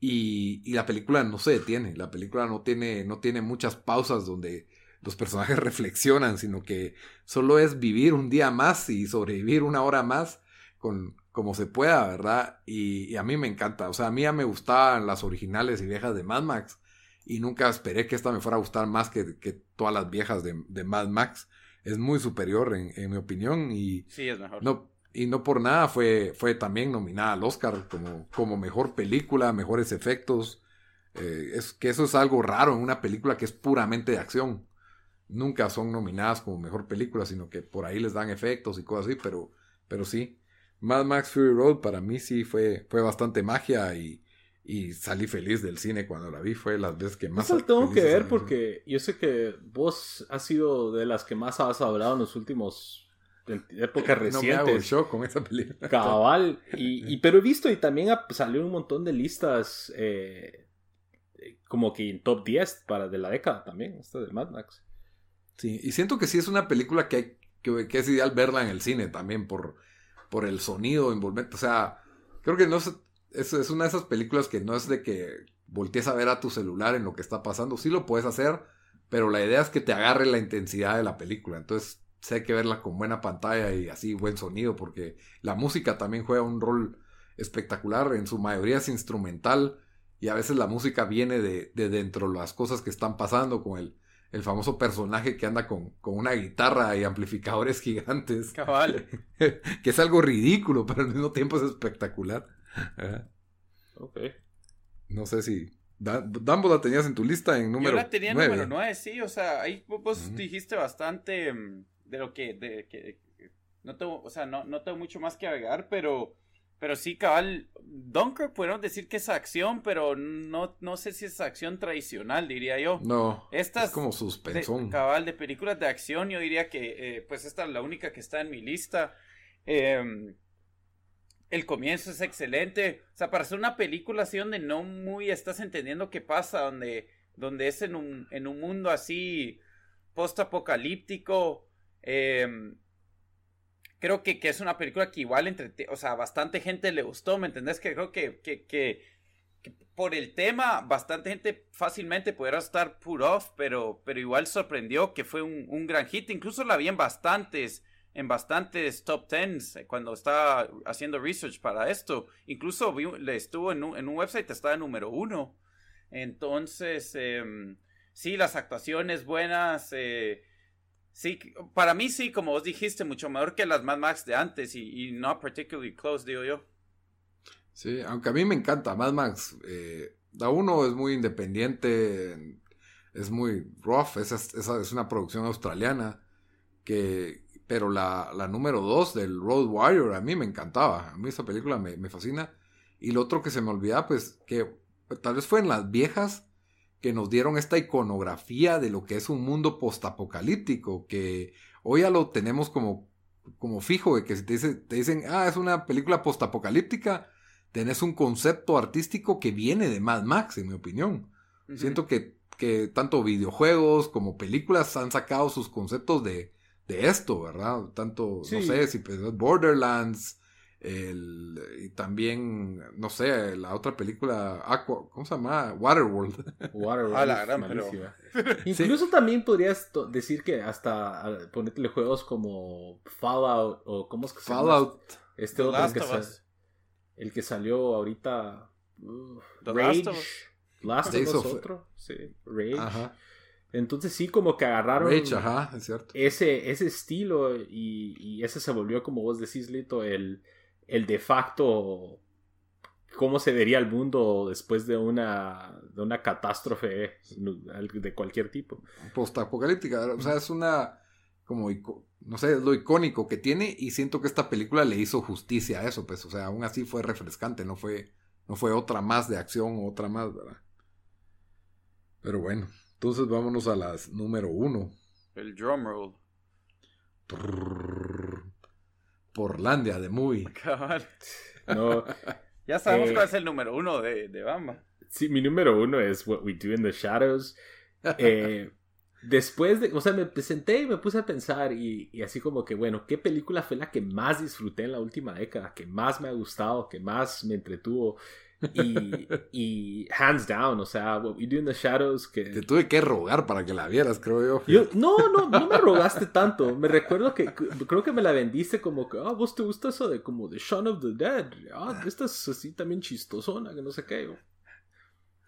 Y, y la película no se detiene, la película no tiene, no tiene muchas pausas donde los personajes reflexionan, sino que solo es vivir un día más y sobrevivir una hora más con como se pueda, ¿verdad? Y, y, a mí me encanta, o sea, a mí ya me gustaban las originales y viejas de Mad Max, y nunca esperé que esta me fuera a gustar más que, todas las viejas de, Mad Max. Es muy superior en, mi opinión y sí, es mejor. No, y no por nada fue, fue también nominada al Oscar como, como mejor película, mejores efectos. Eh, es que eso es algo raro en una película que es puramente de acción. Nunca son nominadas como mejor película, sino que por ahí les dan efectos y cosas así, pero, pero sí. Mad Max Fury Road para mí sí fue, fue bastante magia y, y salí feliz del cine cuando la vi. Fue las veces que más. Eso lo tengo que ver porque yo sé que vos has sido de las que más has hablado en los últimos épocas recientes. No me show con esa película. Cabal. Y, pero he visto y también salió un montón de listas eh, como que en top 10 para de la década también, esta de Mad Max. Sí, y siento que sí es una película que, que, que, es ideal verla en el cine también por, por el sonido envolvente. O sea, creo que no es, es, una de esas películas que no es de que voltees a ver a tu celular en lo que está pasando. Sí lo puedes hacer, pero la idea es que te agarre la intensidad de la película. Entonces, sé hay que verla con buena pantalla y así buen sonido, porque la música también juega un rol espectacular. En su mayoría es instrumental y a veces la música viene de, de dentro de las cosas que están pasando con el, el famoso personaje que anda con, con, una guitarra y amplificadores gigantes. Cabal. que es algo ridículo, pero al mismo tiempo es espectacular. ok. No sé si. Dumbo la tenías en tu lista en número Yo la tenía en número 9, sí. O sea, ahí vos dijiste bastante mm, de lo que. De, que no tengo, o sea, no, no tengo mucho más que agregar, pero pero sí, cabal, Dunkirk pudieron decir que es acción, pero no, no sé si es acción tradicional, diría yo. No, Estas es como suspensón. cabal, de películas de acción, yo diría que eh, pues esta es la única que está en mi lista. Em, el comienzo es excelente. O sea, para hacer una película así donde no muy estás entendiendo qué pasa, donde, donde es en un, en un mundo así post-apocalíptico. Eh, creo que, que, es una película que igual entre, o sea, bastante gente le gustó, ¿me entendés? Que creo que, que, que, por el tema, bastante gente fácilmente pudiera estar put off, pero, pero igual sorprendió que fue un, un gran hit, incluso la vi en bastantes, en bastantes top tens eh, cuando estaba haciendo research para esto, incluso le estuvo en un, en un website, estaba número uno, entonces, eh, sí, las actuaciones buenas, eh, Sí, para mí sí, como vos dijiste, mucho mejor que las Mad Max de antes y, no particularly close, digo yo. Sí, aunque a mí me encanta Mad Max. Eh, la uno es muy independiente, es muy rough, esa, es una producción australiana. Que, pero la, la número dos del Road Warrior a mí me encantaba. A mí esa película me, me fascina. Y lo otro que se me olvidaba, pues que tal vez fue en las viejas que nos dieron esta iconografía de lo que es un mundo postapocalíptico, que hoy ya lo tenemos como, como fijo, de que si te, te dicen, ah, es una película postapocalíptica, tenés un concepto artístico que viene de Mad Max, en mi opinión. Siento que, que tanto videojuegos como películas han sacado sus conceptos de, de esto, ¿verdad? Tanto, no sé, si Borderlands, el, y también, no sé, la otra película, Aqua, ¿cómo se llama? Waterworld. Waterworld. Ah, la gran Incluso también podrías decir que hasta ponerle juegos como Fallout o ¿cómo es que se Fallout. Este otro que el que salió ahorita Rage. Last of Us otro, sí, Rage. Ajá. Entonces sí, como que agarraron Rage, ajá, es cierto. Ese, ese estilo y, y, ese se volvió, como vos decís, Lito, el, el de facto cómo se vería el mundo después de una, de una catástrofe de cualquier tipo. Postapocalíptica, o sea, es una como no sé, es lo icónico que tiene y siento que esta película le hizo justicia a eso, pues, o sea, aún así fue refrescante, no fue no fue otra más de acción, otra más, ¿verdad? Pero bueno, entonces vámonos a las número uno. El drumroll. Porlandia de Muy. No. ya sabemos eh, cuál es el número uno de, de Bamba. Sí, mi número uno es What We Do in the Shadows. Eh, después de, o sea, me presenté y me puse a pensar y, y, así como que, bueno, ¿qué película fue la que más disfruté en la última década? Que más me ha gustado, que más me entretuvo. Y, y, hands down, o sea, What We Do in the Shadows. Que... Te tuve que rogar para que la vieras, creo yo. no, no, no me rogaste tanto. Me recuerdo que creo que me la vendiste como que, ah, vos te gusta eso de como The Shaun of the Dead. Ah, esta es así también chistosona, que no sé qué.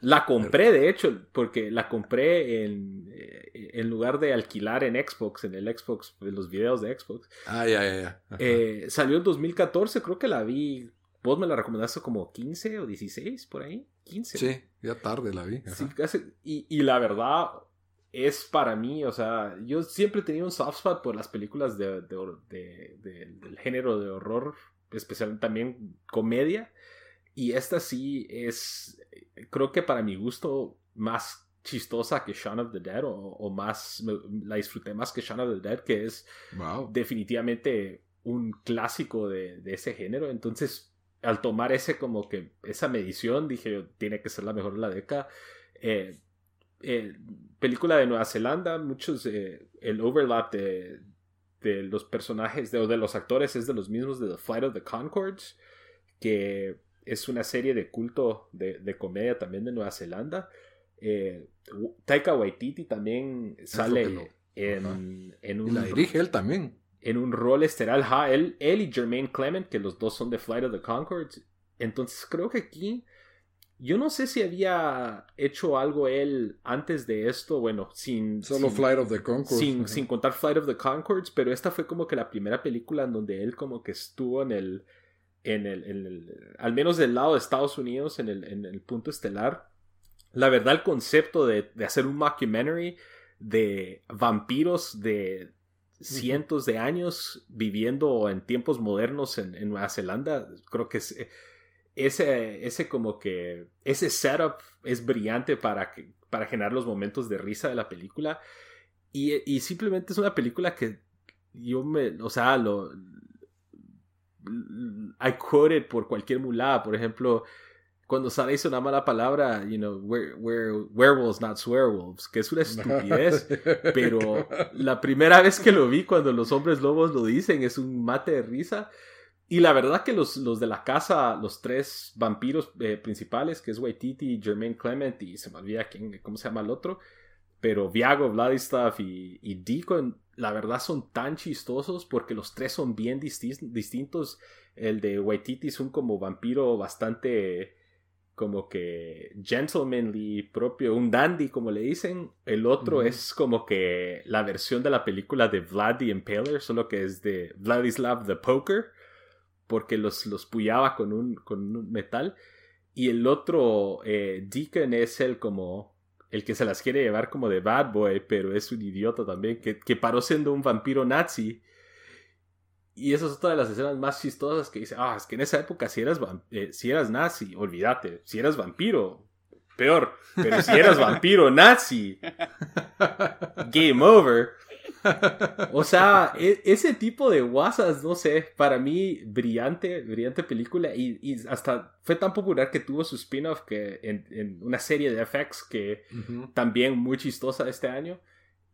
La compré, de hecho, porque la compré en, eh, en lugar de alquilar en Xbox, en el Xbox, en los videos de Xbox. Ah, ya, ya, ya. Eh, salió en 2014, creo que la vi Vos me la recomendaste como 15 o 16 por ahí. 15. Sí. Ya tarde la vi. Sí, casi, y, y la verdad es para mí, o sea, yo siempre he tenido un soft spot por las películas de, de, de, del género de horror, especialmente también comedia. Y esta sí es, creo que para mi gusto, más chistosa que Shaun of the Dead o, o, más, la disfruté más que Shaun of the Dead, que es wow. definitivamente un clásico de, de, ese género. Entonces, al tomar ese como que esa medición, dije, tiene que ser la mejor de la década. Eh, eh, película de Nueva Zelanda, muchos, eh, el overlap de, de los personajes de, o de los actores es de los mismos de The Flight of the Concords, que es una serie de culto de, de comedia también de Nueva Zelanda. Eh, Taika Waititi también sale en, en, un... Y la dirige él también. En un rol estelar, ja, él, él y Jermaine Clement, que los dos son de Flight of the Concords. Entonces creo que aquí yo no sé si había hecho algo él antes de esto, bueno, sin... Solo sin, Flight of the Concords. Sin, sin, contar Flight of the Concords, pero esta fue como que la primera película en donde él como que estuvo en el... En el, en el al menos del lado de Estados Unidos, en el, en el punto estelar. La verdad, el concepto de, de hacer un mockumentary de vampiros de cientos de años viviendo en tiempos modernos en, Nueva Zelanda, creo que es ese, ese como que, ese setup es brillante para, que, para generar los momentos de risa de la película. Y, y simplemente es una película que yo me, o sea, lo... I quoted por cualquier mulada, por ejemplo, cuando hizo una mala palabra, you know, we're, we're werewolves, not swearwolves, que es una estupidez, pero la primera vez que lo vi cuando los hombres lobos lo dicen es un mate de risa. Y la verdad que los, los de la casa, los tres vampiros eh, principales, que es Waititi, Jermaine Clement y se me olvida quién, cómo se llama el otro, pero Viago, Vladislav y, y Deacon, la verdad son tan chistosos porque los tres son bien disti distintos. El de Waititi es un como vampiro bastante como que gentlemanly propio, un dandy como le dicen. El otro uh -huh. es como que la versión de la película de Vlad the Impaler, solo que es de Vladislav the Poker porque los, los puyaba con un, con un metal. Y el otro, eh, Deacon, es el como el que se las quiere llevar como de bad boy, pero es un idiota también, que, que paró siendo un vampiro nazi. Y esa es otra de las escenas más chistosas que dice, ah, es que en esa época si eras, eh, si eras nazi, olvídate, si eras vampiro, peor, pero si eras vampiro nazi, game over. O sea, e ese tipo de guasas, no sé, para mí brillante, brillante película y, y hasta fue tan popular que tuvo su spin-off que en, en, una serie de FX que uh -huh. también muy chistosa este año.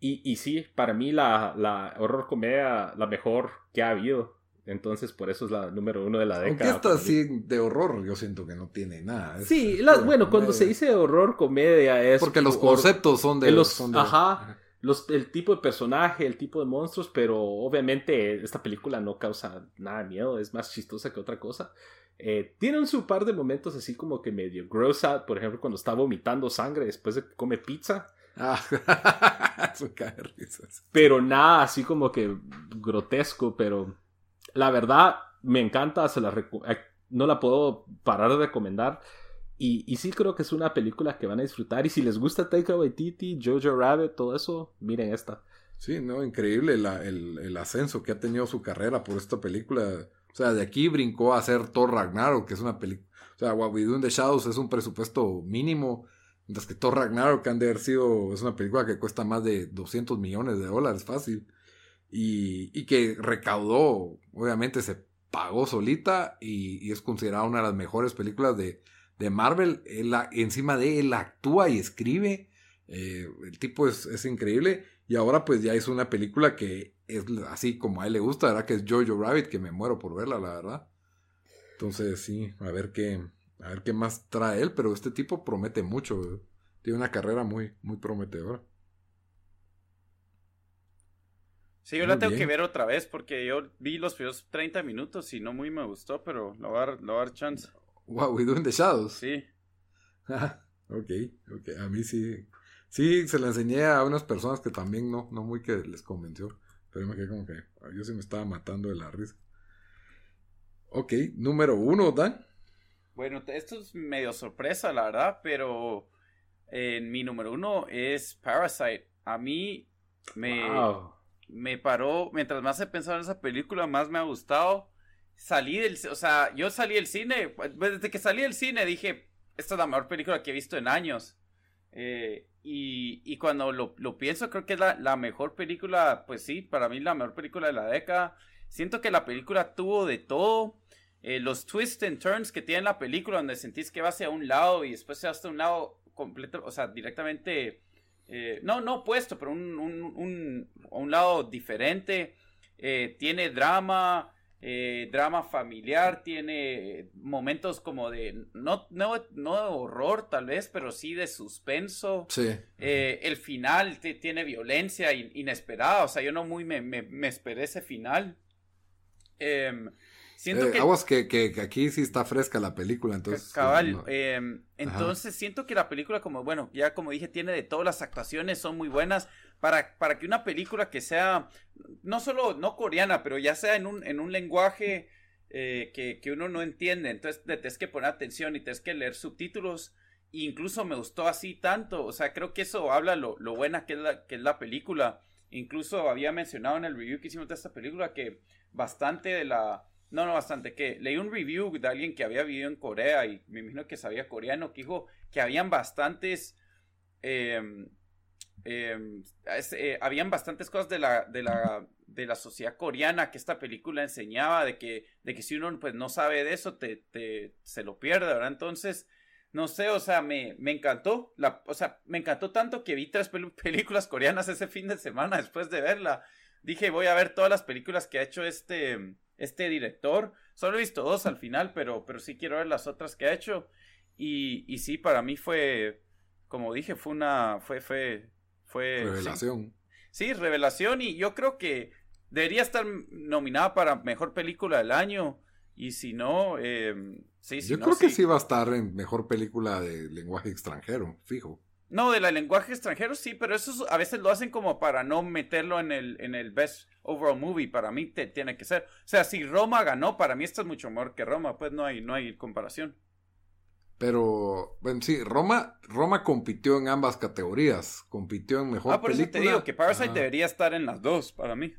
Y, y sí, para mí la, la horror comedia, la mejor que ha habido. Entonces, por eso es la número uno de la década. Aunque esta así de horror, yo siento que no tiene nada. Es, sí, la, bueno, cuando se dice horror comedia es. Porque los conceptos son de. Los, son de ajá. Los, el tipo de personaje, el tipo de monstruos, pero obviamente esta película no causa nada de miedo, es más chistosa que otra cosa. Eh, tiene un su par de momentos así como que medio gross out, por ejemplo, cuando está vomitando sangre después de que come pizza. Ah, risas. Pero nada así como que grotesco, pero la verdad me encanta, se la no la puedo parar de recomendar. Y, y, sí creo que es una película que van a disfrutar. Y si les gusta Taika Waititi, Jojo Rabbit, todo eso, miren esta. Sí, no, increíble la, el, el, ascenso que ha tenido su carrera por esta película. O sea, de aquí brincó a hacer Thor Ragnarok, que es una película... O sea, What We Do in the Shadows es un presupuesto mínimo. Mientras que Thor Ragnarok han de haber sido... Es una película que cuesta más de 200 millones de dólares, fácil. Y, y que recaudó, obviamente se pagó solita y, es considerada una de las mejores películas de de Marvel, él, encima de él actúa y escribe. Eh, el tipo es, es, increíble. Y ahora pues ya hizo una película que es así como a él le gusta, ¿verdad? Que es Jojo Rabbit, que me muero por verla, la verdad. Entonces sí, a ver qué, a ver qué más trae él, pero este tipo promete mucho. Tiene una carrera muy, muy prometedora. Sí, yo muy la tengo bien. que ver otra vez porque yo vi los primeros 30 minutos y no muy me gustó, pero lo voy a, lo voy a dar chance. Wow, We Do in the Shadows. Sí. ok, ok. A mí sí. Sí, se la enseñé a unas personas que también no, no muy que les convenció. Pero me quedé como que yo sí me estaba matando de la risa. Ok, número uno, Dan. Bueno, esto es medio sorpresa, la verdad, pero en mi número uno es Parasite. A mí me, me paró, mientras más he pensado en esa película, más me ha gustado. Salí del, o sea, yo salí del cine, pues, desde que salí del cine dije, esta es la mejor película que he visto en años. Eh, y, y, cuando lo, lo, pienso, creo que es la, la, mejor película, pues sí, para mí la mejor película de la década. Siento que la película tuvo de todo. Eh, los twists and turns que tiene la película, donde sentís que va hacia un lado y después se va hasta un lado completo, o sea, directamente, eh, no, no opuesto, pero un, un, un, un lado diferente. Eh, tiene drama, drama familiar, tiene momentos como de, no, no, no de horror tal vez, pero sí de suspenso. Sí. El final tiene violencia inesperada, o sea, yo no muy me, me, me esperé ese final. Em, siento que... Aguas que, que, aquí sí está fresca la película, entonces... Cabal, em, entonces siento que la película como, bueno, ya como dije, tiene de todas las actuaciones, son muy buenas, para, para que una película que sea, no solo, no coreana, pero ya sea en un, en un lenguaje eh, que, que, uno no entiende, entonces te tienes que poner atención y tienes que leer subtítulos. E incluso me gustó así tanto, o sea, creo que eso habla lo, lo buena que es, la, que es la película. Incluso había mencionado en el review que hicimos de esta película que bastante de la... No, no, bastante, que leí un review de alguien que había vivido en Corea y me imagino que sabía coreano, que dijo que habían bastantes eh, Em, eh, habían bastantes cosas de la, de la, de la sociedad coreana que esta película enseñaba, de que, de que si uno pues no sabe de eso, te, te se lo pierde, ¿verdad? Entonces, no sé, o sea, me, me encantó, o sea, me encantó tanto que vi tres películas coreanas ese fin de semana después de verla. Dije, voy a ver todas las películas que ha hecho este, este director. Solo he visto dos al final, pero, pero sí quiero ver las otras que ha hecho. Y, y sí, para mí fue, como dije, fue una, fue, fue, fue... Revelación. Sí, revelación y yo creo que debería estar nominada para Mejor Película del Año. Y si no, eh, sí, Yo creo que sí va a estar en Mejor Película de Lenguaje Extranjero, fijo. No, de la lenguaje extranjero sí, pero eso a veces lo hacen como para no meterlo en el, en el Best Overall Movie. Para mí te, tiene que ser. O sea, si Roma ganó, para mí esto es mucho mejor que Roma, pues no hay, no hay comparación. Pero, bueno, sí, Roma, Roma compitió en ambas categorías. Compitió en mejor ah, por película. Eso te digo que Parasite debería estar en las dos, para mí.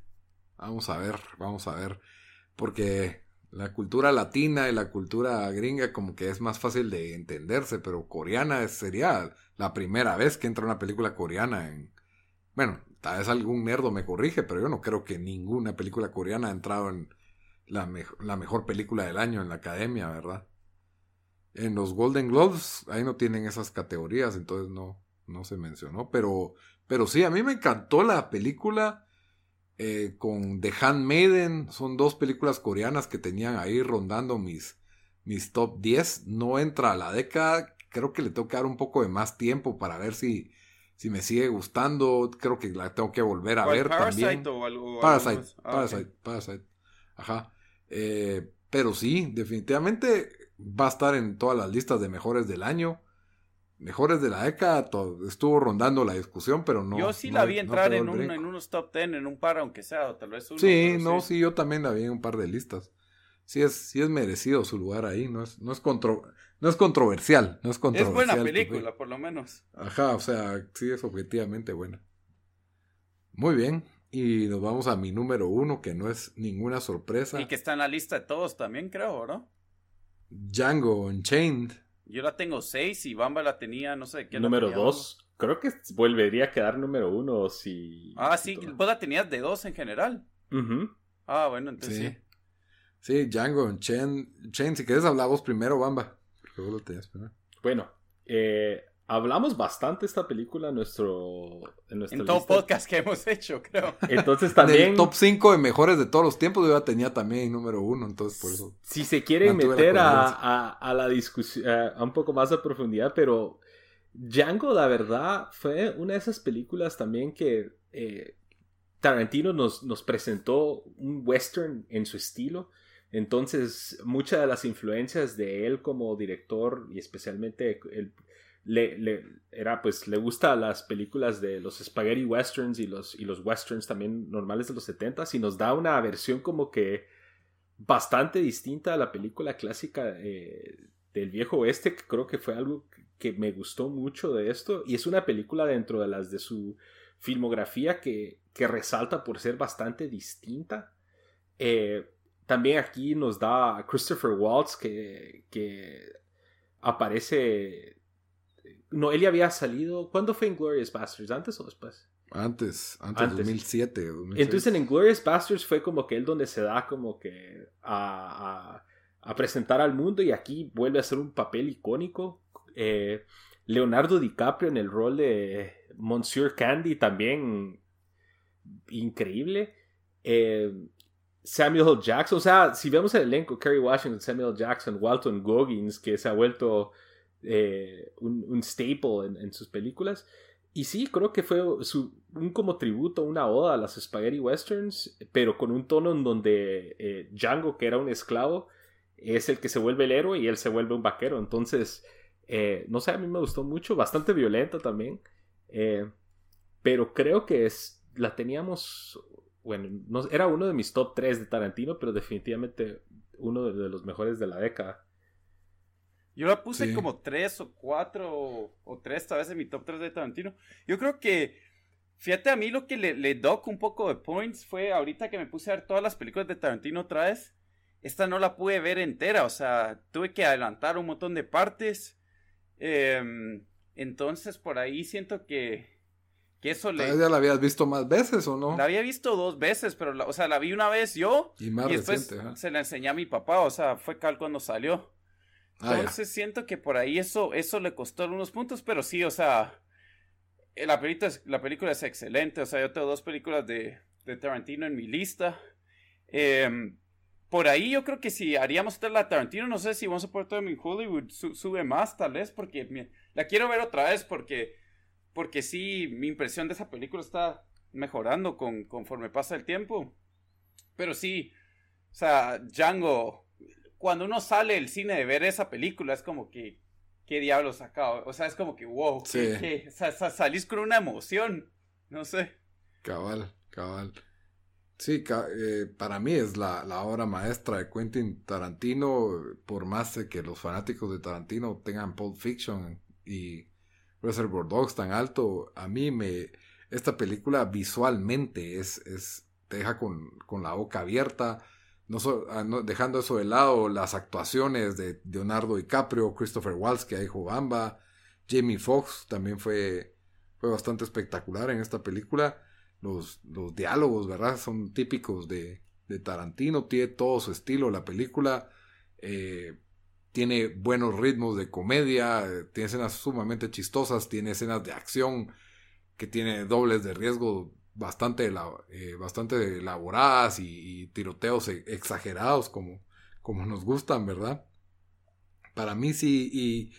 Vamos a ver, vamos a ver. Porque la cultura latina y la cultura gringa como que es más fácil de entenderse, pero coreana sería la primera vez que entra una película coreana en... Bueno, tal vez algún nerdo me corrige, pero yo no creo que ninguna película coreana ha entrado en la, mejor película del año en la academia, ¿verdad? En los Golden Globes, ahí no tienen esas categorías, entonces no, no se mencionó. Pero, pero sí, a mí me encantó la película eh, con The Handmaiden. Son dos películas coreanas que tenían ahí rondando mis, mis top 10. No entra a la década. Creo que le que dar un poco de más tiempo para ver si, si me sigue gustando. Creo que la tengo que volver a ver Parasite también. O algo, Parasite, ah, Parasite, Parasite. Ajá. Eh, pero sí, definitivamente va a estar en todas las listas de mejores del año. Mejores de la década, estuvo rondando la discusión, pero no. Yo sí la vi entrar en, un, en, unos top 10, en un par, aunque sea, o tal vez uno. Sí, no, sí. yo también la vi en un par de listas. Sí es, sí es merecido su lugar ahí, no es, no es, contro, no es controversial, no es controversial. Es buena película, por lo menos. Ajá, o sea, sí es objetivamente buena. Muy bien, y nos vamos a mi número uno, que no es ninguna sorpresa. Y que está en la lista de todos también, creo, ¿no? Django Unchained. Yo la tengo 6 y Bamba la tenía, no sé qué. Número 2. Creo que volvería a quedar número 1 si. Ah, sí, vos la tenías de 2 en general. Ah, bueno, entonces sí. Sí, Django Unchained. si quieres hablar vos primero, Bamba. Vos lo tenías primero. Bueno, eh, Hablamos bastante de esta película en nuestro en, en todo podcast que hemos hecho, creo. Entonces también en el top 5 de mejores de todos los tiempos yo ya tenía también número uno, entonces por eso. Si se quiere meter a, a, a, la discusión a un poco más de profundidad, pero Django la verdad fue una de esas películas también que eh, Tarantino nos, nos presentó un western en su estilo. Entonces, muchas de las influencias de él como director y especialmente le, le, era pues le gusta las películas de los spaghetti westerns y los, y los westerns también normales de los 70 y nos da una versión como que bastante distinta a la película clásica eh, del viejo oeste, que creo que fue algo que me gustó mucho de esto. Y es una película dentro de las de su filmografía que, que resalta por ser bastante distinta. Eh, también aquí nos da Christopher Waltz que, que aparece... No, él ya había salido... ¿Cuándo fue Glorious Bastards? ¿Antes o después? Antes, antes, 2007, Entonces en Glorious Bastards fue como que él donde se da como que a, a, presentar al mundo y aquí vuelve a ser un papel icónico. Eh, Leonardo DiCaprio en el rol de Monsieur Candy también increíble. Eh, Samuel Jackson, o sea, si vemos el elenco, Kerry Washington, Samuel Jackson, Walton Goggins, que se ha vuelto eh, un, staple en, sus películas. Y sí, creo que fue un como tributo, una oda a las Spaghetti Westerns, pero con un tono en donde eh, Django, que era un esclavo, es el que se vuelve el héroe y él se vuelve un vaquero. Entonces, eh, no sé, a mí me gustó mucho, bastante violenta también. Pero creo que es, la teníamos, bueno, no, era uno de mis top 3 de Tarantino, pero definitivamente uno de, los mejores de la década. Yo la puse como 3 o 4 o 3 tal vez en mi top 3 de Tarantino. Yo creo que, fíjate, a mí lo que le, le doc un poco de points fue ahorita que me puse a ver todas las películas de Tarantino otra vez. Esta no la pude ver entera, o sea, tuve que adelantar un montón de partes. Em, entonces, por ahí siento que, que eso le... ¿Ya la habías visto más veces o no? La había visto dos veces, pero, la, o sea, la vi una vez yo y, después se la enseñé a mi papá, o sea, fue cal cuando salió. Ah, entonces siento que por ahí eso, eso le costó algunos puntos, pero sí, o sea, la película, es, la película es excelente, o sea, yo tengo dos películas de, de Tarantino en mi lista. Eh, por ahí yo creo que si haríamos esta la Tarantino, no sé si vamos a poner todo en Hollywood, sube más tal vez, porque la quiero ver otra vez, porque, porque sí, mi impresión de esa película está mejorando con, conforme pasa el tiempo. Pero sí, o sea, Django, cuando uno sale del cine de ver esa película, es como que, ¿qué diablos acá? O sea, es como que, wow, o sea, salís con una emoción, no sé. Cabal, cabal. Sí, eh, para mí es la, obra maestra de Quentin Tarantino, por más que los fanáticos de Tarantino tengan Pulp Fiction y Reservoir Dogs tan alto, a mí me esta película visualmente es, es te deja con, la boca abierta, ah, no, dejando eso de lado, las actuaciones de Leonardo DiCaprio, Christopher Waltz que dijo Bamba, Jamie Foxx también fue, fue bastante espectacular en esta película. Los, los diálogos, ¿verdad? Son típicos de, de, Tarantino, tiene todo su estilo la película, eh, tiene buenos ritmos de comedia, tiene escenas sumamente chistosas, tiene escenas de acción que tiene dobles de riesgo bastante, eh, bastante elaboradas y, tiroteos e, exagerados como, como nos gustan, ¿verdad? Para mí sí, y,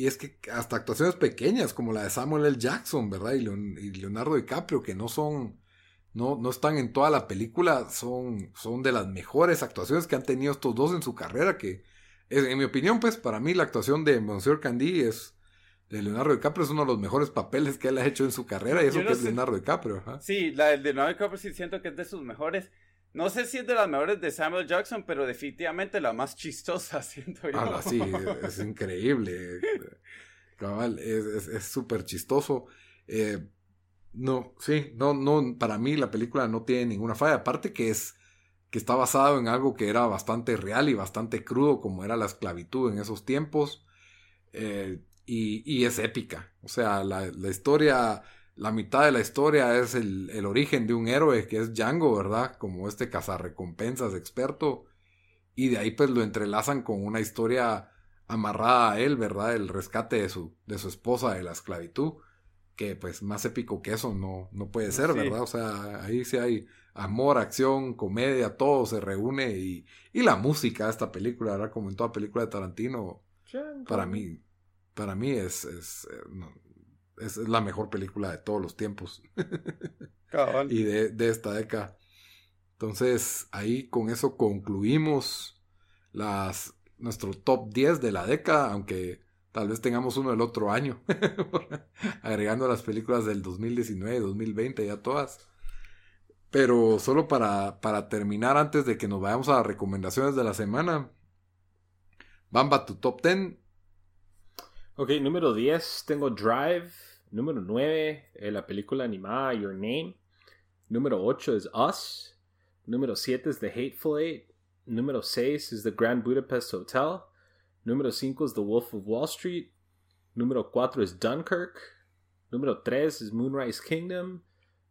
y es que hasta actuaciones pequeñas como la de Samuel L. Jackson, ¿verdad? Y, Leonardo DiCaprio, que no son, no, no están en toda la película, son, son de las mejores actuaciones que han tenido estos dos en su carrera, que en mi opinión, pues para mí la actuación de Monsieur Candy es, de Leonardo DiCaprio es uno de los mejores papeles que él ha hecho en su carrera y eso que es Leonardo DiCaprio. Sí, la de Leonardo DiCaprio sí siento que es de sus mejores. No sé si es de las mejores de Samuel Jackson, pero definitivamente la más chistosa, siento yo. Ah, sí, es, increíble. Cabal, es súper chistoso. Eh, no, sí, no, no, para mí la película no tiene ninguna falla. Aparte que es, que está basado en algo que era bastante real y bastante crudo, como era la esclavitud en esos tiempos. Eh, y, y, es épica. O sea, la, la historia la mitad de la historia es el, el, origen de un héroe que es Django, ¿verdad? Como este cazarrecompensas experto. Y de ahí pues lo entrelazan con una historia amarrada a él, ¿verdad? El rescate de su, de su esposa de la esclavitud. Que pues más épico que eso no, no puede ser, ¿verdad? O sea, ahí sí hay amor, acción, comedia, todo se reúne y, y la música de esta película, ¿verdad? Como en toda película de Tarantino, para mí, para mí es, es eh, es la mejor película de todos los tiempos. y de, esta década. Entonces, ahí con eso concluimos las, nuestro top 10 de la década, aunque tal vez tengamos uno del otro año, agregando las películas del 2019, 2020, ya todas. Pero solo para, para terminar, antes de que nos vayamos a las recomendaciones de la semana, Bamba, tu top 10 Ok, número 10 tengo Drive. Número 9, eh, la película animada Your Name. Número 8 es Us. Número 7 es The Hateful Eight. Número 6 es The Grand Budapest Hotel. Número 5 es The Wolf of Wall Street. Número 4 es Dunkirk. Número 3 es Moonrise Kingdom.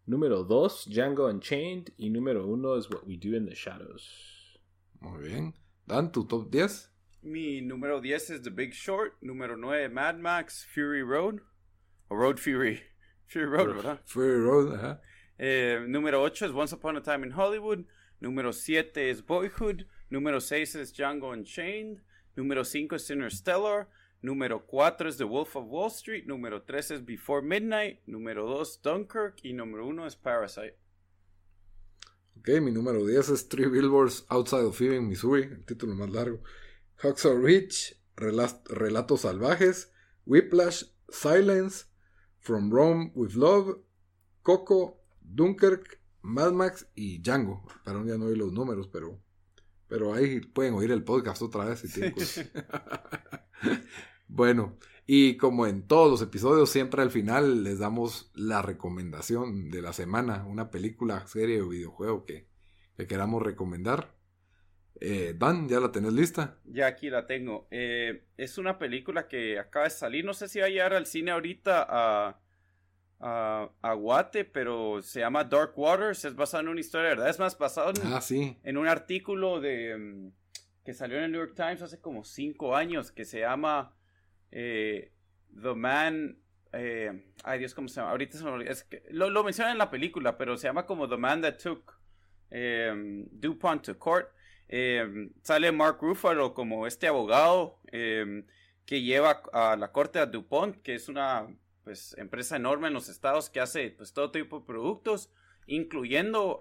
Número 2, Django Unchained. Y número 1 es What We Do in the Shadows. Muy bien. Dan, tu top 10. Mi número 10 es The Big Short. Número 9, Mad Max, Fury Road. O Road Fury. Fury Road, ¿verdad? Fury Road, ajá. Eh, número 8 es Once Upon a Time in Hollywood. Número 7 es Boyhood. Número 6 es Django Unchained. Número 5 es Interstellar. Número 4 es The Wolf of Wall Street. Número 3 es Before Midnight. Número 2 Dunkirk. Y número 1 es Parasite. Ok, mi número 10 es Three Billboards Outside of Ebbing, Missouri, el título más largo. Hacksaw Ridge, Rela- Relatos Salvajes, Whiplash, Silence, From Rome with Love, Coco, Dunkirk, Mad Max y Django. Pero ya no oí los números, pero, pero ahí pueden oír el podcast otra vez si tienen curiosidad. Bueno, y como en todos los episodios, siempre al final les damos la recomendación de la semana, una película, serie o videojuego que, que queramos recomendar. Eh, Dan, ¿ya la tenés lista? Ya aquí la tengo. Eh, es una película que acaba de salir. No sé si va a llegar al cine ahorita a, a, a Guate, pero se llama Dark Waters. Es basado en una historia, ¿verdad? Es más basado en, Ah, sí. en un artículo de mm, que salió en el New York Times hace como cinco años que se llama eh, The Man. eh, ay Dios, ¿cómo se llama? Ahorita se me. Es lo, lo mencionan en la película, pero se llama como The Man That Took DuPont to Court. Eh, sale Mark Ruffalo como este abogado eh, que lleva a la corte a DuPont, que es una pues, empresa enorme en los estados que hace pues, todo tipo de productos, incluyendo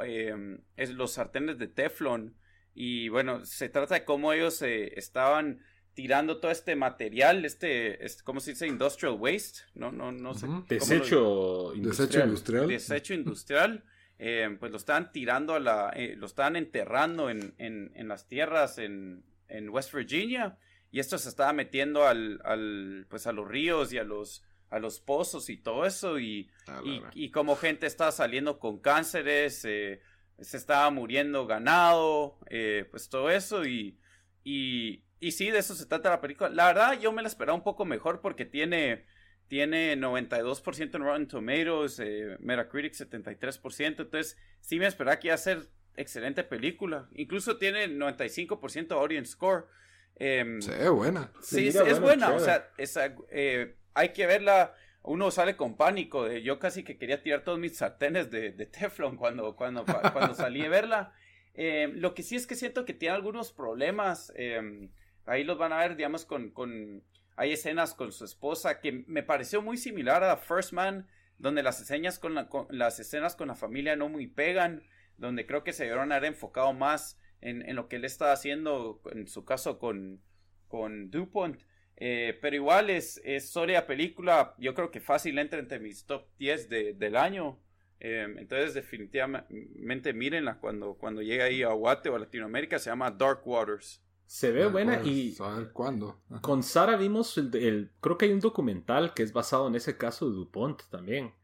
es los sartenes de Teflon. Y bueno, se trata de cómo ellos eh, estaban tirando todo este material, este, este, ¿cómo se dice? Industrial waste, no, no, no sé. Cómo lo- Desecho industrial. Desecho industrial. desecho industrial, eh, pues lo estaban tirando a la, eh, lo estaban enterrando en, en, en las tierras en, en West Virginia y esto se estaba metiendo al, al, pues a los ríos y a los, a los pozos y todo eso y, Ah, y, y como gente estaba saliendo con cánceres, eh, se estaba muriendo ganado, eh, pues todo eso y, y, y sí, de eso se trata la película. La verdad, yo me la esperaba un poco mejor porque tiene, tiene 92% en Rotten Tomatoes, eh, Metacritic 73%, entonces sí me esperaba que iba a ser excelente película. Incluso tiene 95% audience score. Em, Se ve buena. Sí, Se es, es buena, o sea, esa, eh, hay que verla. Uno sale con pánico. de- yo casi que quería tirar todos mis sartenes de, de Teflon cuando, cuando, cua- cuando salí de verla. Eh, lo que sí es que siento que tiene algunos problemas. eh, ahí los van a ver, digamos, con, con. Hay escenas con su esposa que me pareció muy similar a First Man, donde las escenas con, la, las escenas con la familia no muy pegan, donde creo que se debieron haber enfocado más en, en lo que él está haciendo, en su caso con, con DuPont. Eh, pero igual es, es sólida película. Yo creo que fácil entra entre mis top 10 de- del año. Eh, entonces, definitivamente mírenla cuando, cuando llegue ahí a Guate o a Latinoamérica. Se llama Dark Waters. Se ve buena Pues, y A ver cuándo. Ajá. con Sara vimos el, el- Creo que hay un documental que es basado en ese caso de DuPont también.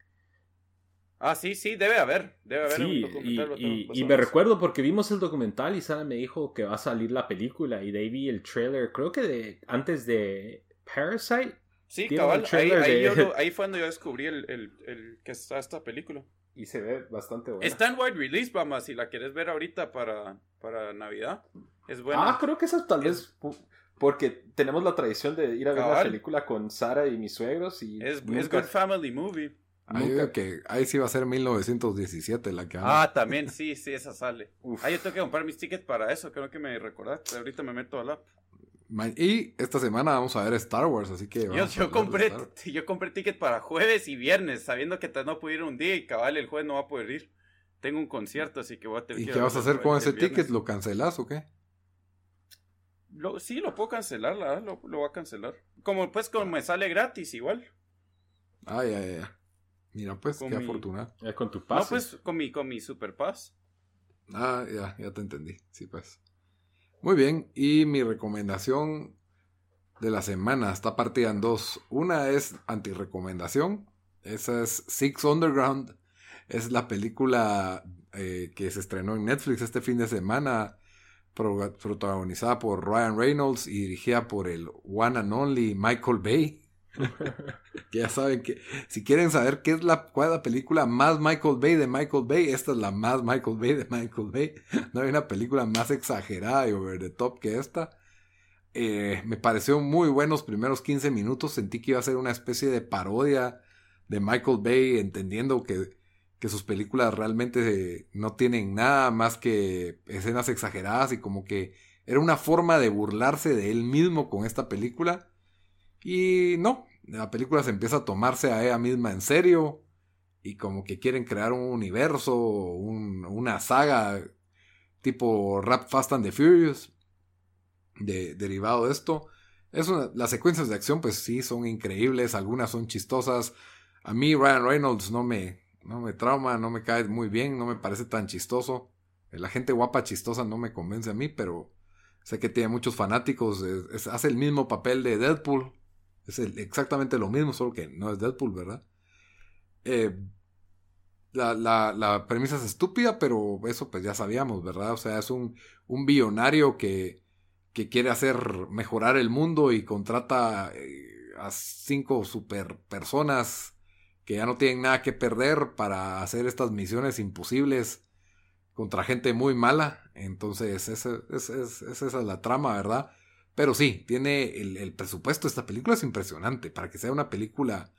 Ah, sí, sí, debe haber. Debe haber Sí, un y, documental. y- y me recuerdo porque vimos el documental y Sara me dijo que va a salir la película y de ahí vi el trailer, creo que de antes de Parasite. Sí, cabal. Ahí, trailer ahí de- yo lo- ahí fue cuando yo descubrí el, el- el que está esta película. Y se ve bastante buena. Está en wide release, vamos, si la quieres ver ahorita para, para Navidad. Es buena. Ah, creo que esa tal vez porque tenemos la tradición de ir a ver la película con Sara y mis suegros y es, es good family movie. Ahí, que, ahí sí va a ser 1917 la que. Ah, también, sí, sí, esa sale. Uf. Ah, yo tengo que comprar mis tickets para eso, creo que me recordaste. Ahorita me meto al app. Y esta semana vamos a ver Star Wars, así que. Yo, vamos a yo compré, yo compré ticket para jueves y viernes, sabiendo que tal no puedo ir un día y cabal el jueves no va a poder ir. Tengo un concierto, así que voy a tener ¿Y que qué vas a hacer con ese viernes. ticket? ¿Lo cancelas o qué? Lo- sí, lo puedo cancelar, la verdad, lo, lo voy a cancelar. Como pues como me sale gratis igual. Ah, ya, ya, ya. Mira, pues, Con qué mi- afortunado. Eh, con tu No, pase. pues con mi, con mi super pass. Ah, ya, ya te entendí. Sí, pues. Muy bien. Y mi recomendación de la semana. Está partida en dos. Una es anti-recomendación. Esa es Six Underground. Es la película eh, que se estrenó en Netflix este fin de semana. protagonizada por Ryan Reynolds y dirigida por el one and only Michael Bay. que ya saben que si quieren saber qué es la, cuál es la película más Michael Bay de Michael Bay, esta es la más Michael Bay de Michael Bay. No hay una película más exagerada y over the top que esta. Eh, me pareció muy buenos primeros 15 minutos. Sentí que iba a ser una especie de parodia de Michael Bay, entendiendo que, que sus películas realmente no tienen nada más que escenas exageradas y como que era una forma de burlarse de él mismo con esta película. Y no, la película se empieza a tomarse a ella misma en serio y como que quieren crear un universo, una saga tipo Rap Fast and the Furious de, derivado de esto. Es las secuencias de acción pues sí son increíbles, algunas son chistosas. A mí Ryan Reynolds no me, no me trauma, no me cae muy bien, no me parece tan chistoso. La gente guapa chistosa no me convence a mí, pero sé que tiene muchos fanáticos. hace el mismo papel de Deadpool. Es exactamente lo mismo, solo que no es Deadpool, ¿verdad? Eh, la, la, la, premisa es estúpida, pero eso pues ya sabíamos, ¿verdad? O sea, es un, un billonario que, que quiere hacer mejorar el mundo y contrata eh, a cinco super personas que ya no tienen nada que perder para hacer estas misiones imposibles contra gente muy mala. Entonces, esa, es, esa es la trama, ¿verdad? Pero sí, tiene el, el, presupuesto de esta película es impresionante. Para que sea una película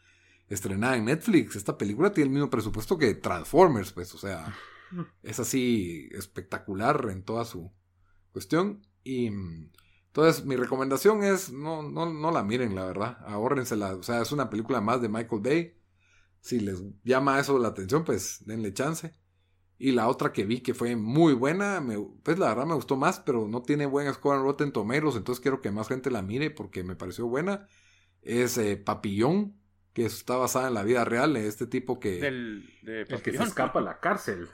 estrenada en Netflix, esta película tiene el mismo presupuesto que Transformers, pues, o sea, es así espectacular en toda su cuestión. Y entonces mi recomendación es no, no, no la miren, la verdad. Ahórrensela. O sea, es una película más de Michael Bay. Si les llama eso la atención, pues denle chance. Y la otra que vi que fue muy buena, me, pues la verdad me gustó más, pero no tiene buen score en Rotten Tomatoes, entonces quiero que más gente la mire porque me pareció buena. Es eh, Papillón, que está basada en la vida real, de este tipo que... El que se escapa a la cárcel.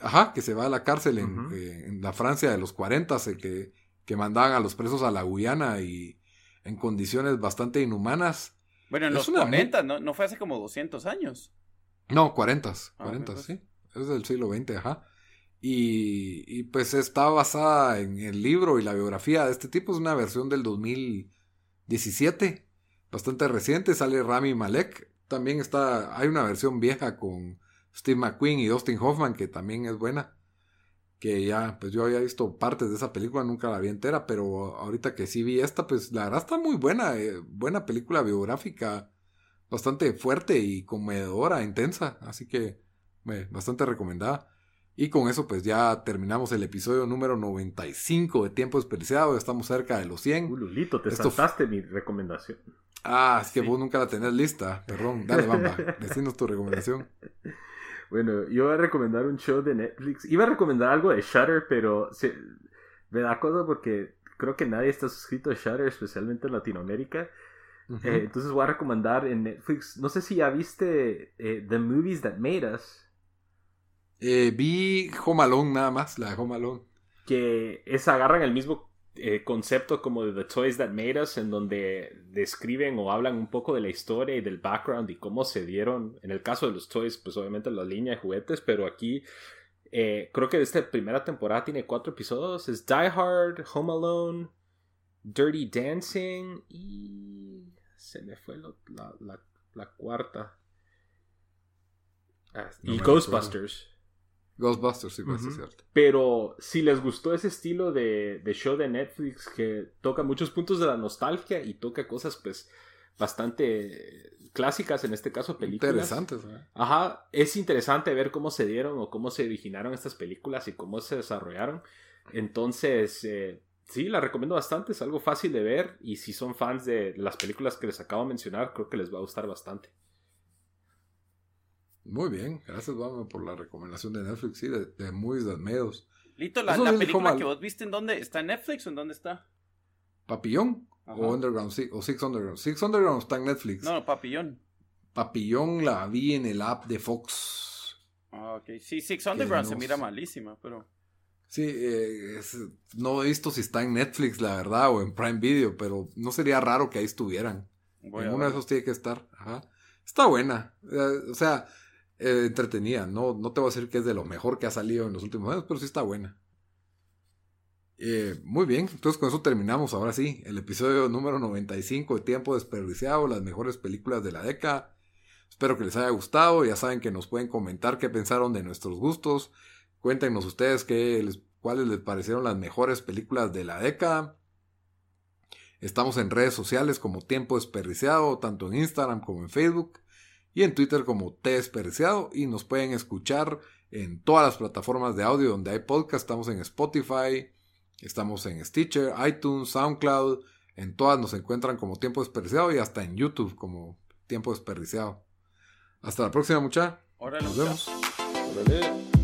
Ajá, que se va a la cárcel en, eh, en la Francia de los 40, el que que mandaban a los presos a la Guyana y en condiciones bastante inhumanas. Bueno, en los 40, ¿no? ¿no? fue hace como 200 años. No, 40, 40, ah, sí. Es del siglo XX, ajá. Y, y, pues está basada en el libro y la biografía de este tipo. Es una versión del 2017, bastante reciente. Sale Rami Malek. También está, hay una versión vieja con Steve McQueen y Dustin Hoffman que también es buena que ya, pues yo había visto partes de esa película, nunca la vi entera, pero ahorita que sí vi esta, pues la verdad está muy buena, eh, buena película biográfica, bastante fuerte y conmovedora, intensa, así que bastante recomendada. Y con eso pues ya terminamos el episodio número 95 de Tiempo Desperdiciado, estamos cerca de los 100. Lulito, te saltaste mi recomendación. Ah, es que vos nunca la tenés lista, perdón, dale, bamba, decinos tu recomendación. Bueno, yo voy a recomendar un show de Netflix. Iba a recomendar algo de Shutter, pero me da cosa porque creo que nadie está suscrito a Shutter, especialmente en Latinoamérica. Eh, entonces voy a recomendar en Netflix. No sé si ya viste eh, The Movies That Made Us. Eh, vi Home Alone nada más, la de Home Alone. Que es agarran el mismo eh, concepto como de The Toys That Made Us, en donde describen o hablan un poco de la historia y del background y cómo se dieron, en el caso de los toys, pues obviamente la línea de juguetes, pero aquí eh, creo que esta primera temporada tiene cuatro episodios, es Die Hard, Home Alone, Dirty Dancing y se me fue la, cuarta. Ah, y Ghostbusters. Ghostbusters, sí, pues, cierto. Pero si les gustó ese estilo de, show de Netflix que toca muchos puntos de la nostalgia y toca cosas, pues, bastante clásicas, en este caso películas. Interesantes, ¿eh? Ajá, es interesante ver cómo se dieron o cómo se originaron estas películas y cómo se desarrollaron. Entonces, eh, sí, la recomiendo bastante, es algo fácil de ver y si son fans de las películas que les acabo de mencionar, creo que les va a gustar bastante. Muy bien, gracias, vamos por la recomendación de Netflix, sí, de, de Movies That Made Lito, la, la película que vos viste, ¿en dónde? ¿Está en Netflix o en dónde está? Papillón o Underground, sí, o Six Underground. Six Underground está en Netflix. No, no, Papillón. Papillón la vi en el app de Fox. Ah, ok. Sí, Six Underground se mira malísima, pero... Sí, eh, es- no he visto si está en Netflix, la verdad, o en Prime Video, pero no sería raro que ahí estuvieran. Voy en uno de esos tiene que estar. Ajá. Está buena. eh, o sea, eh, entretenida. No, no te voy a decir que es de lo mejor que ha salido en los últimos años, pero sí está buena. Eh, muy bien, entonces con eso terminamos ahora sí. El episodio número 95 de Tiempo Desperdiciado, las mejores películas de la década. Espero que les haya gustado. Ya saben que nos pueden comentar qué pensaron de nuestros gustos. Cuéntenos ustedes qué les, cuáles les parecieron las mejores películas de la década. Estamos en redes sociales como Tiempo Desperdiciado, tanto en Instagram como en Facebook. Y en Twitter como T Desperdiciado. Y nos pueden escuchar en todas las plataformas de audio donde hay podcast. Estamos en Spotify, estamos en Stitcher, iTunes, SoundCloud. En todas nos encuentran como Tiempo Desperdiciado y hasta en YouTube como Tiempo Desperdiciado. Hasta la próxima, mucha. Órale, Nos vemos. Órale.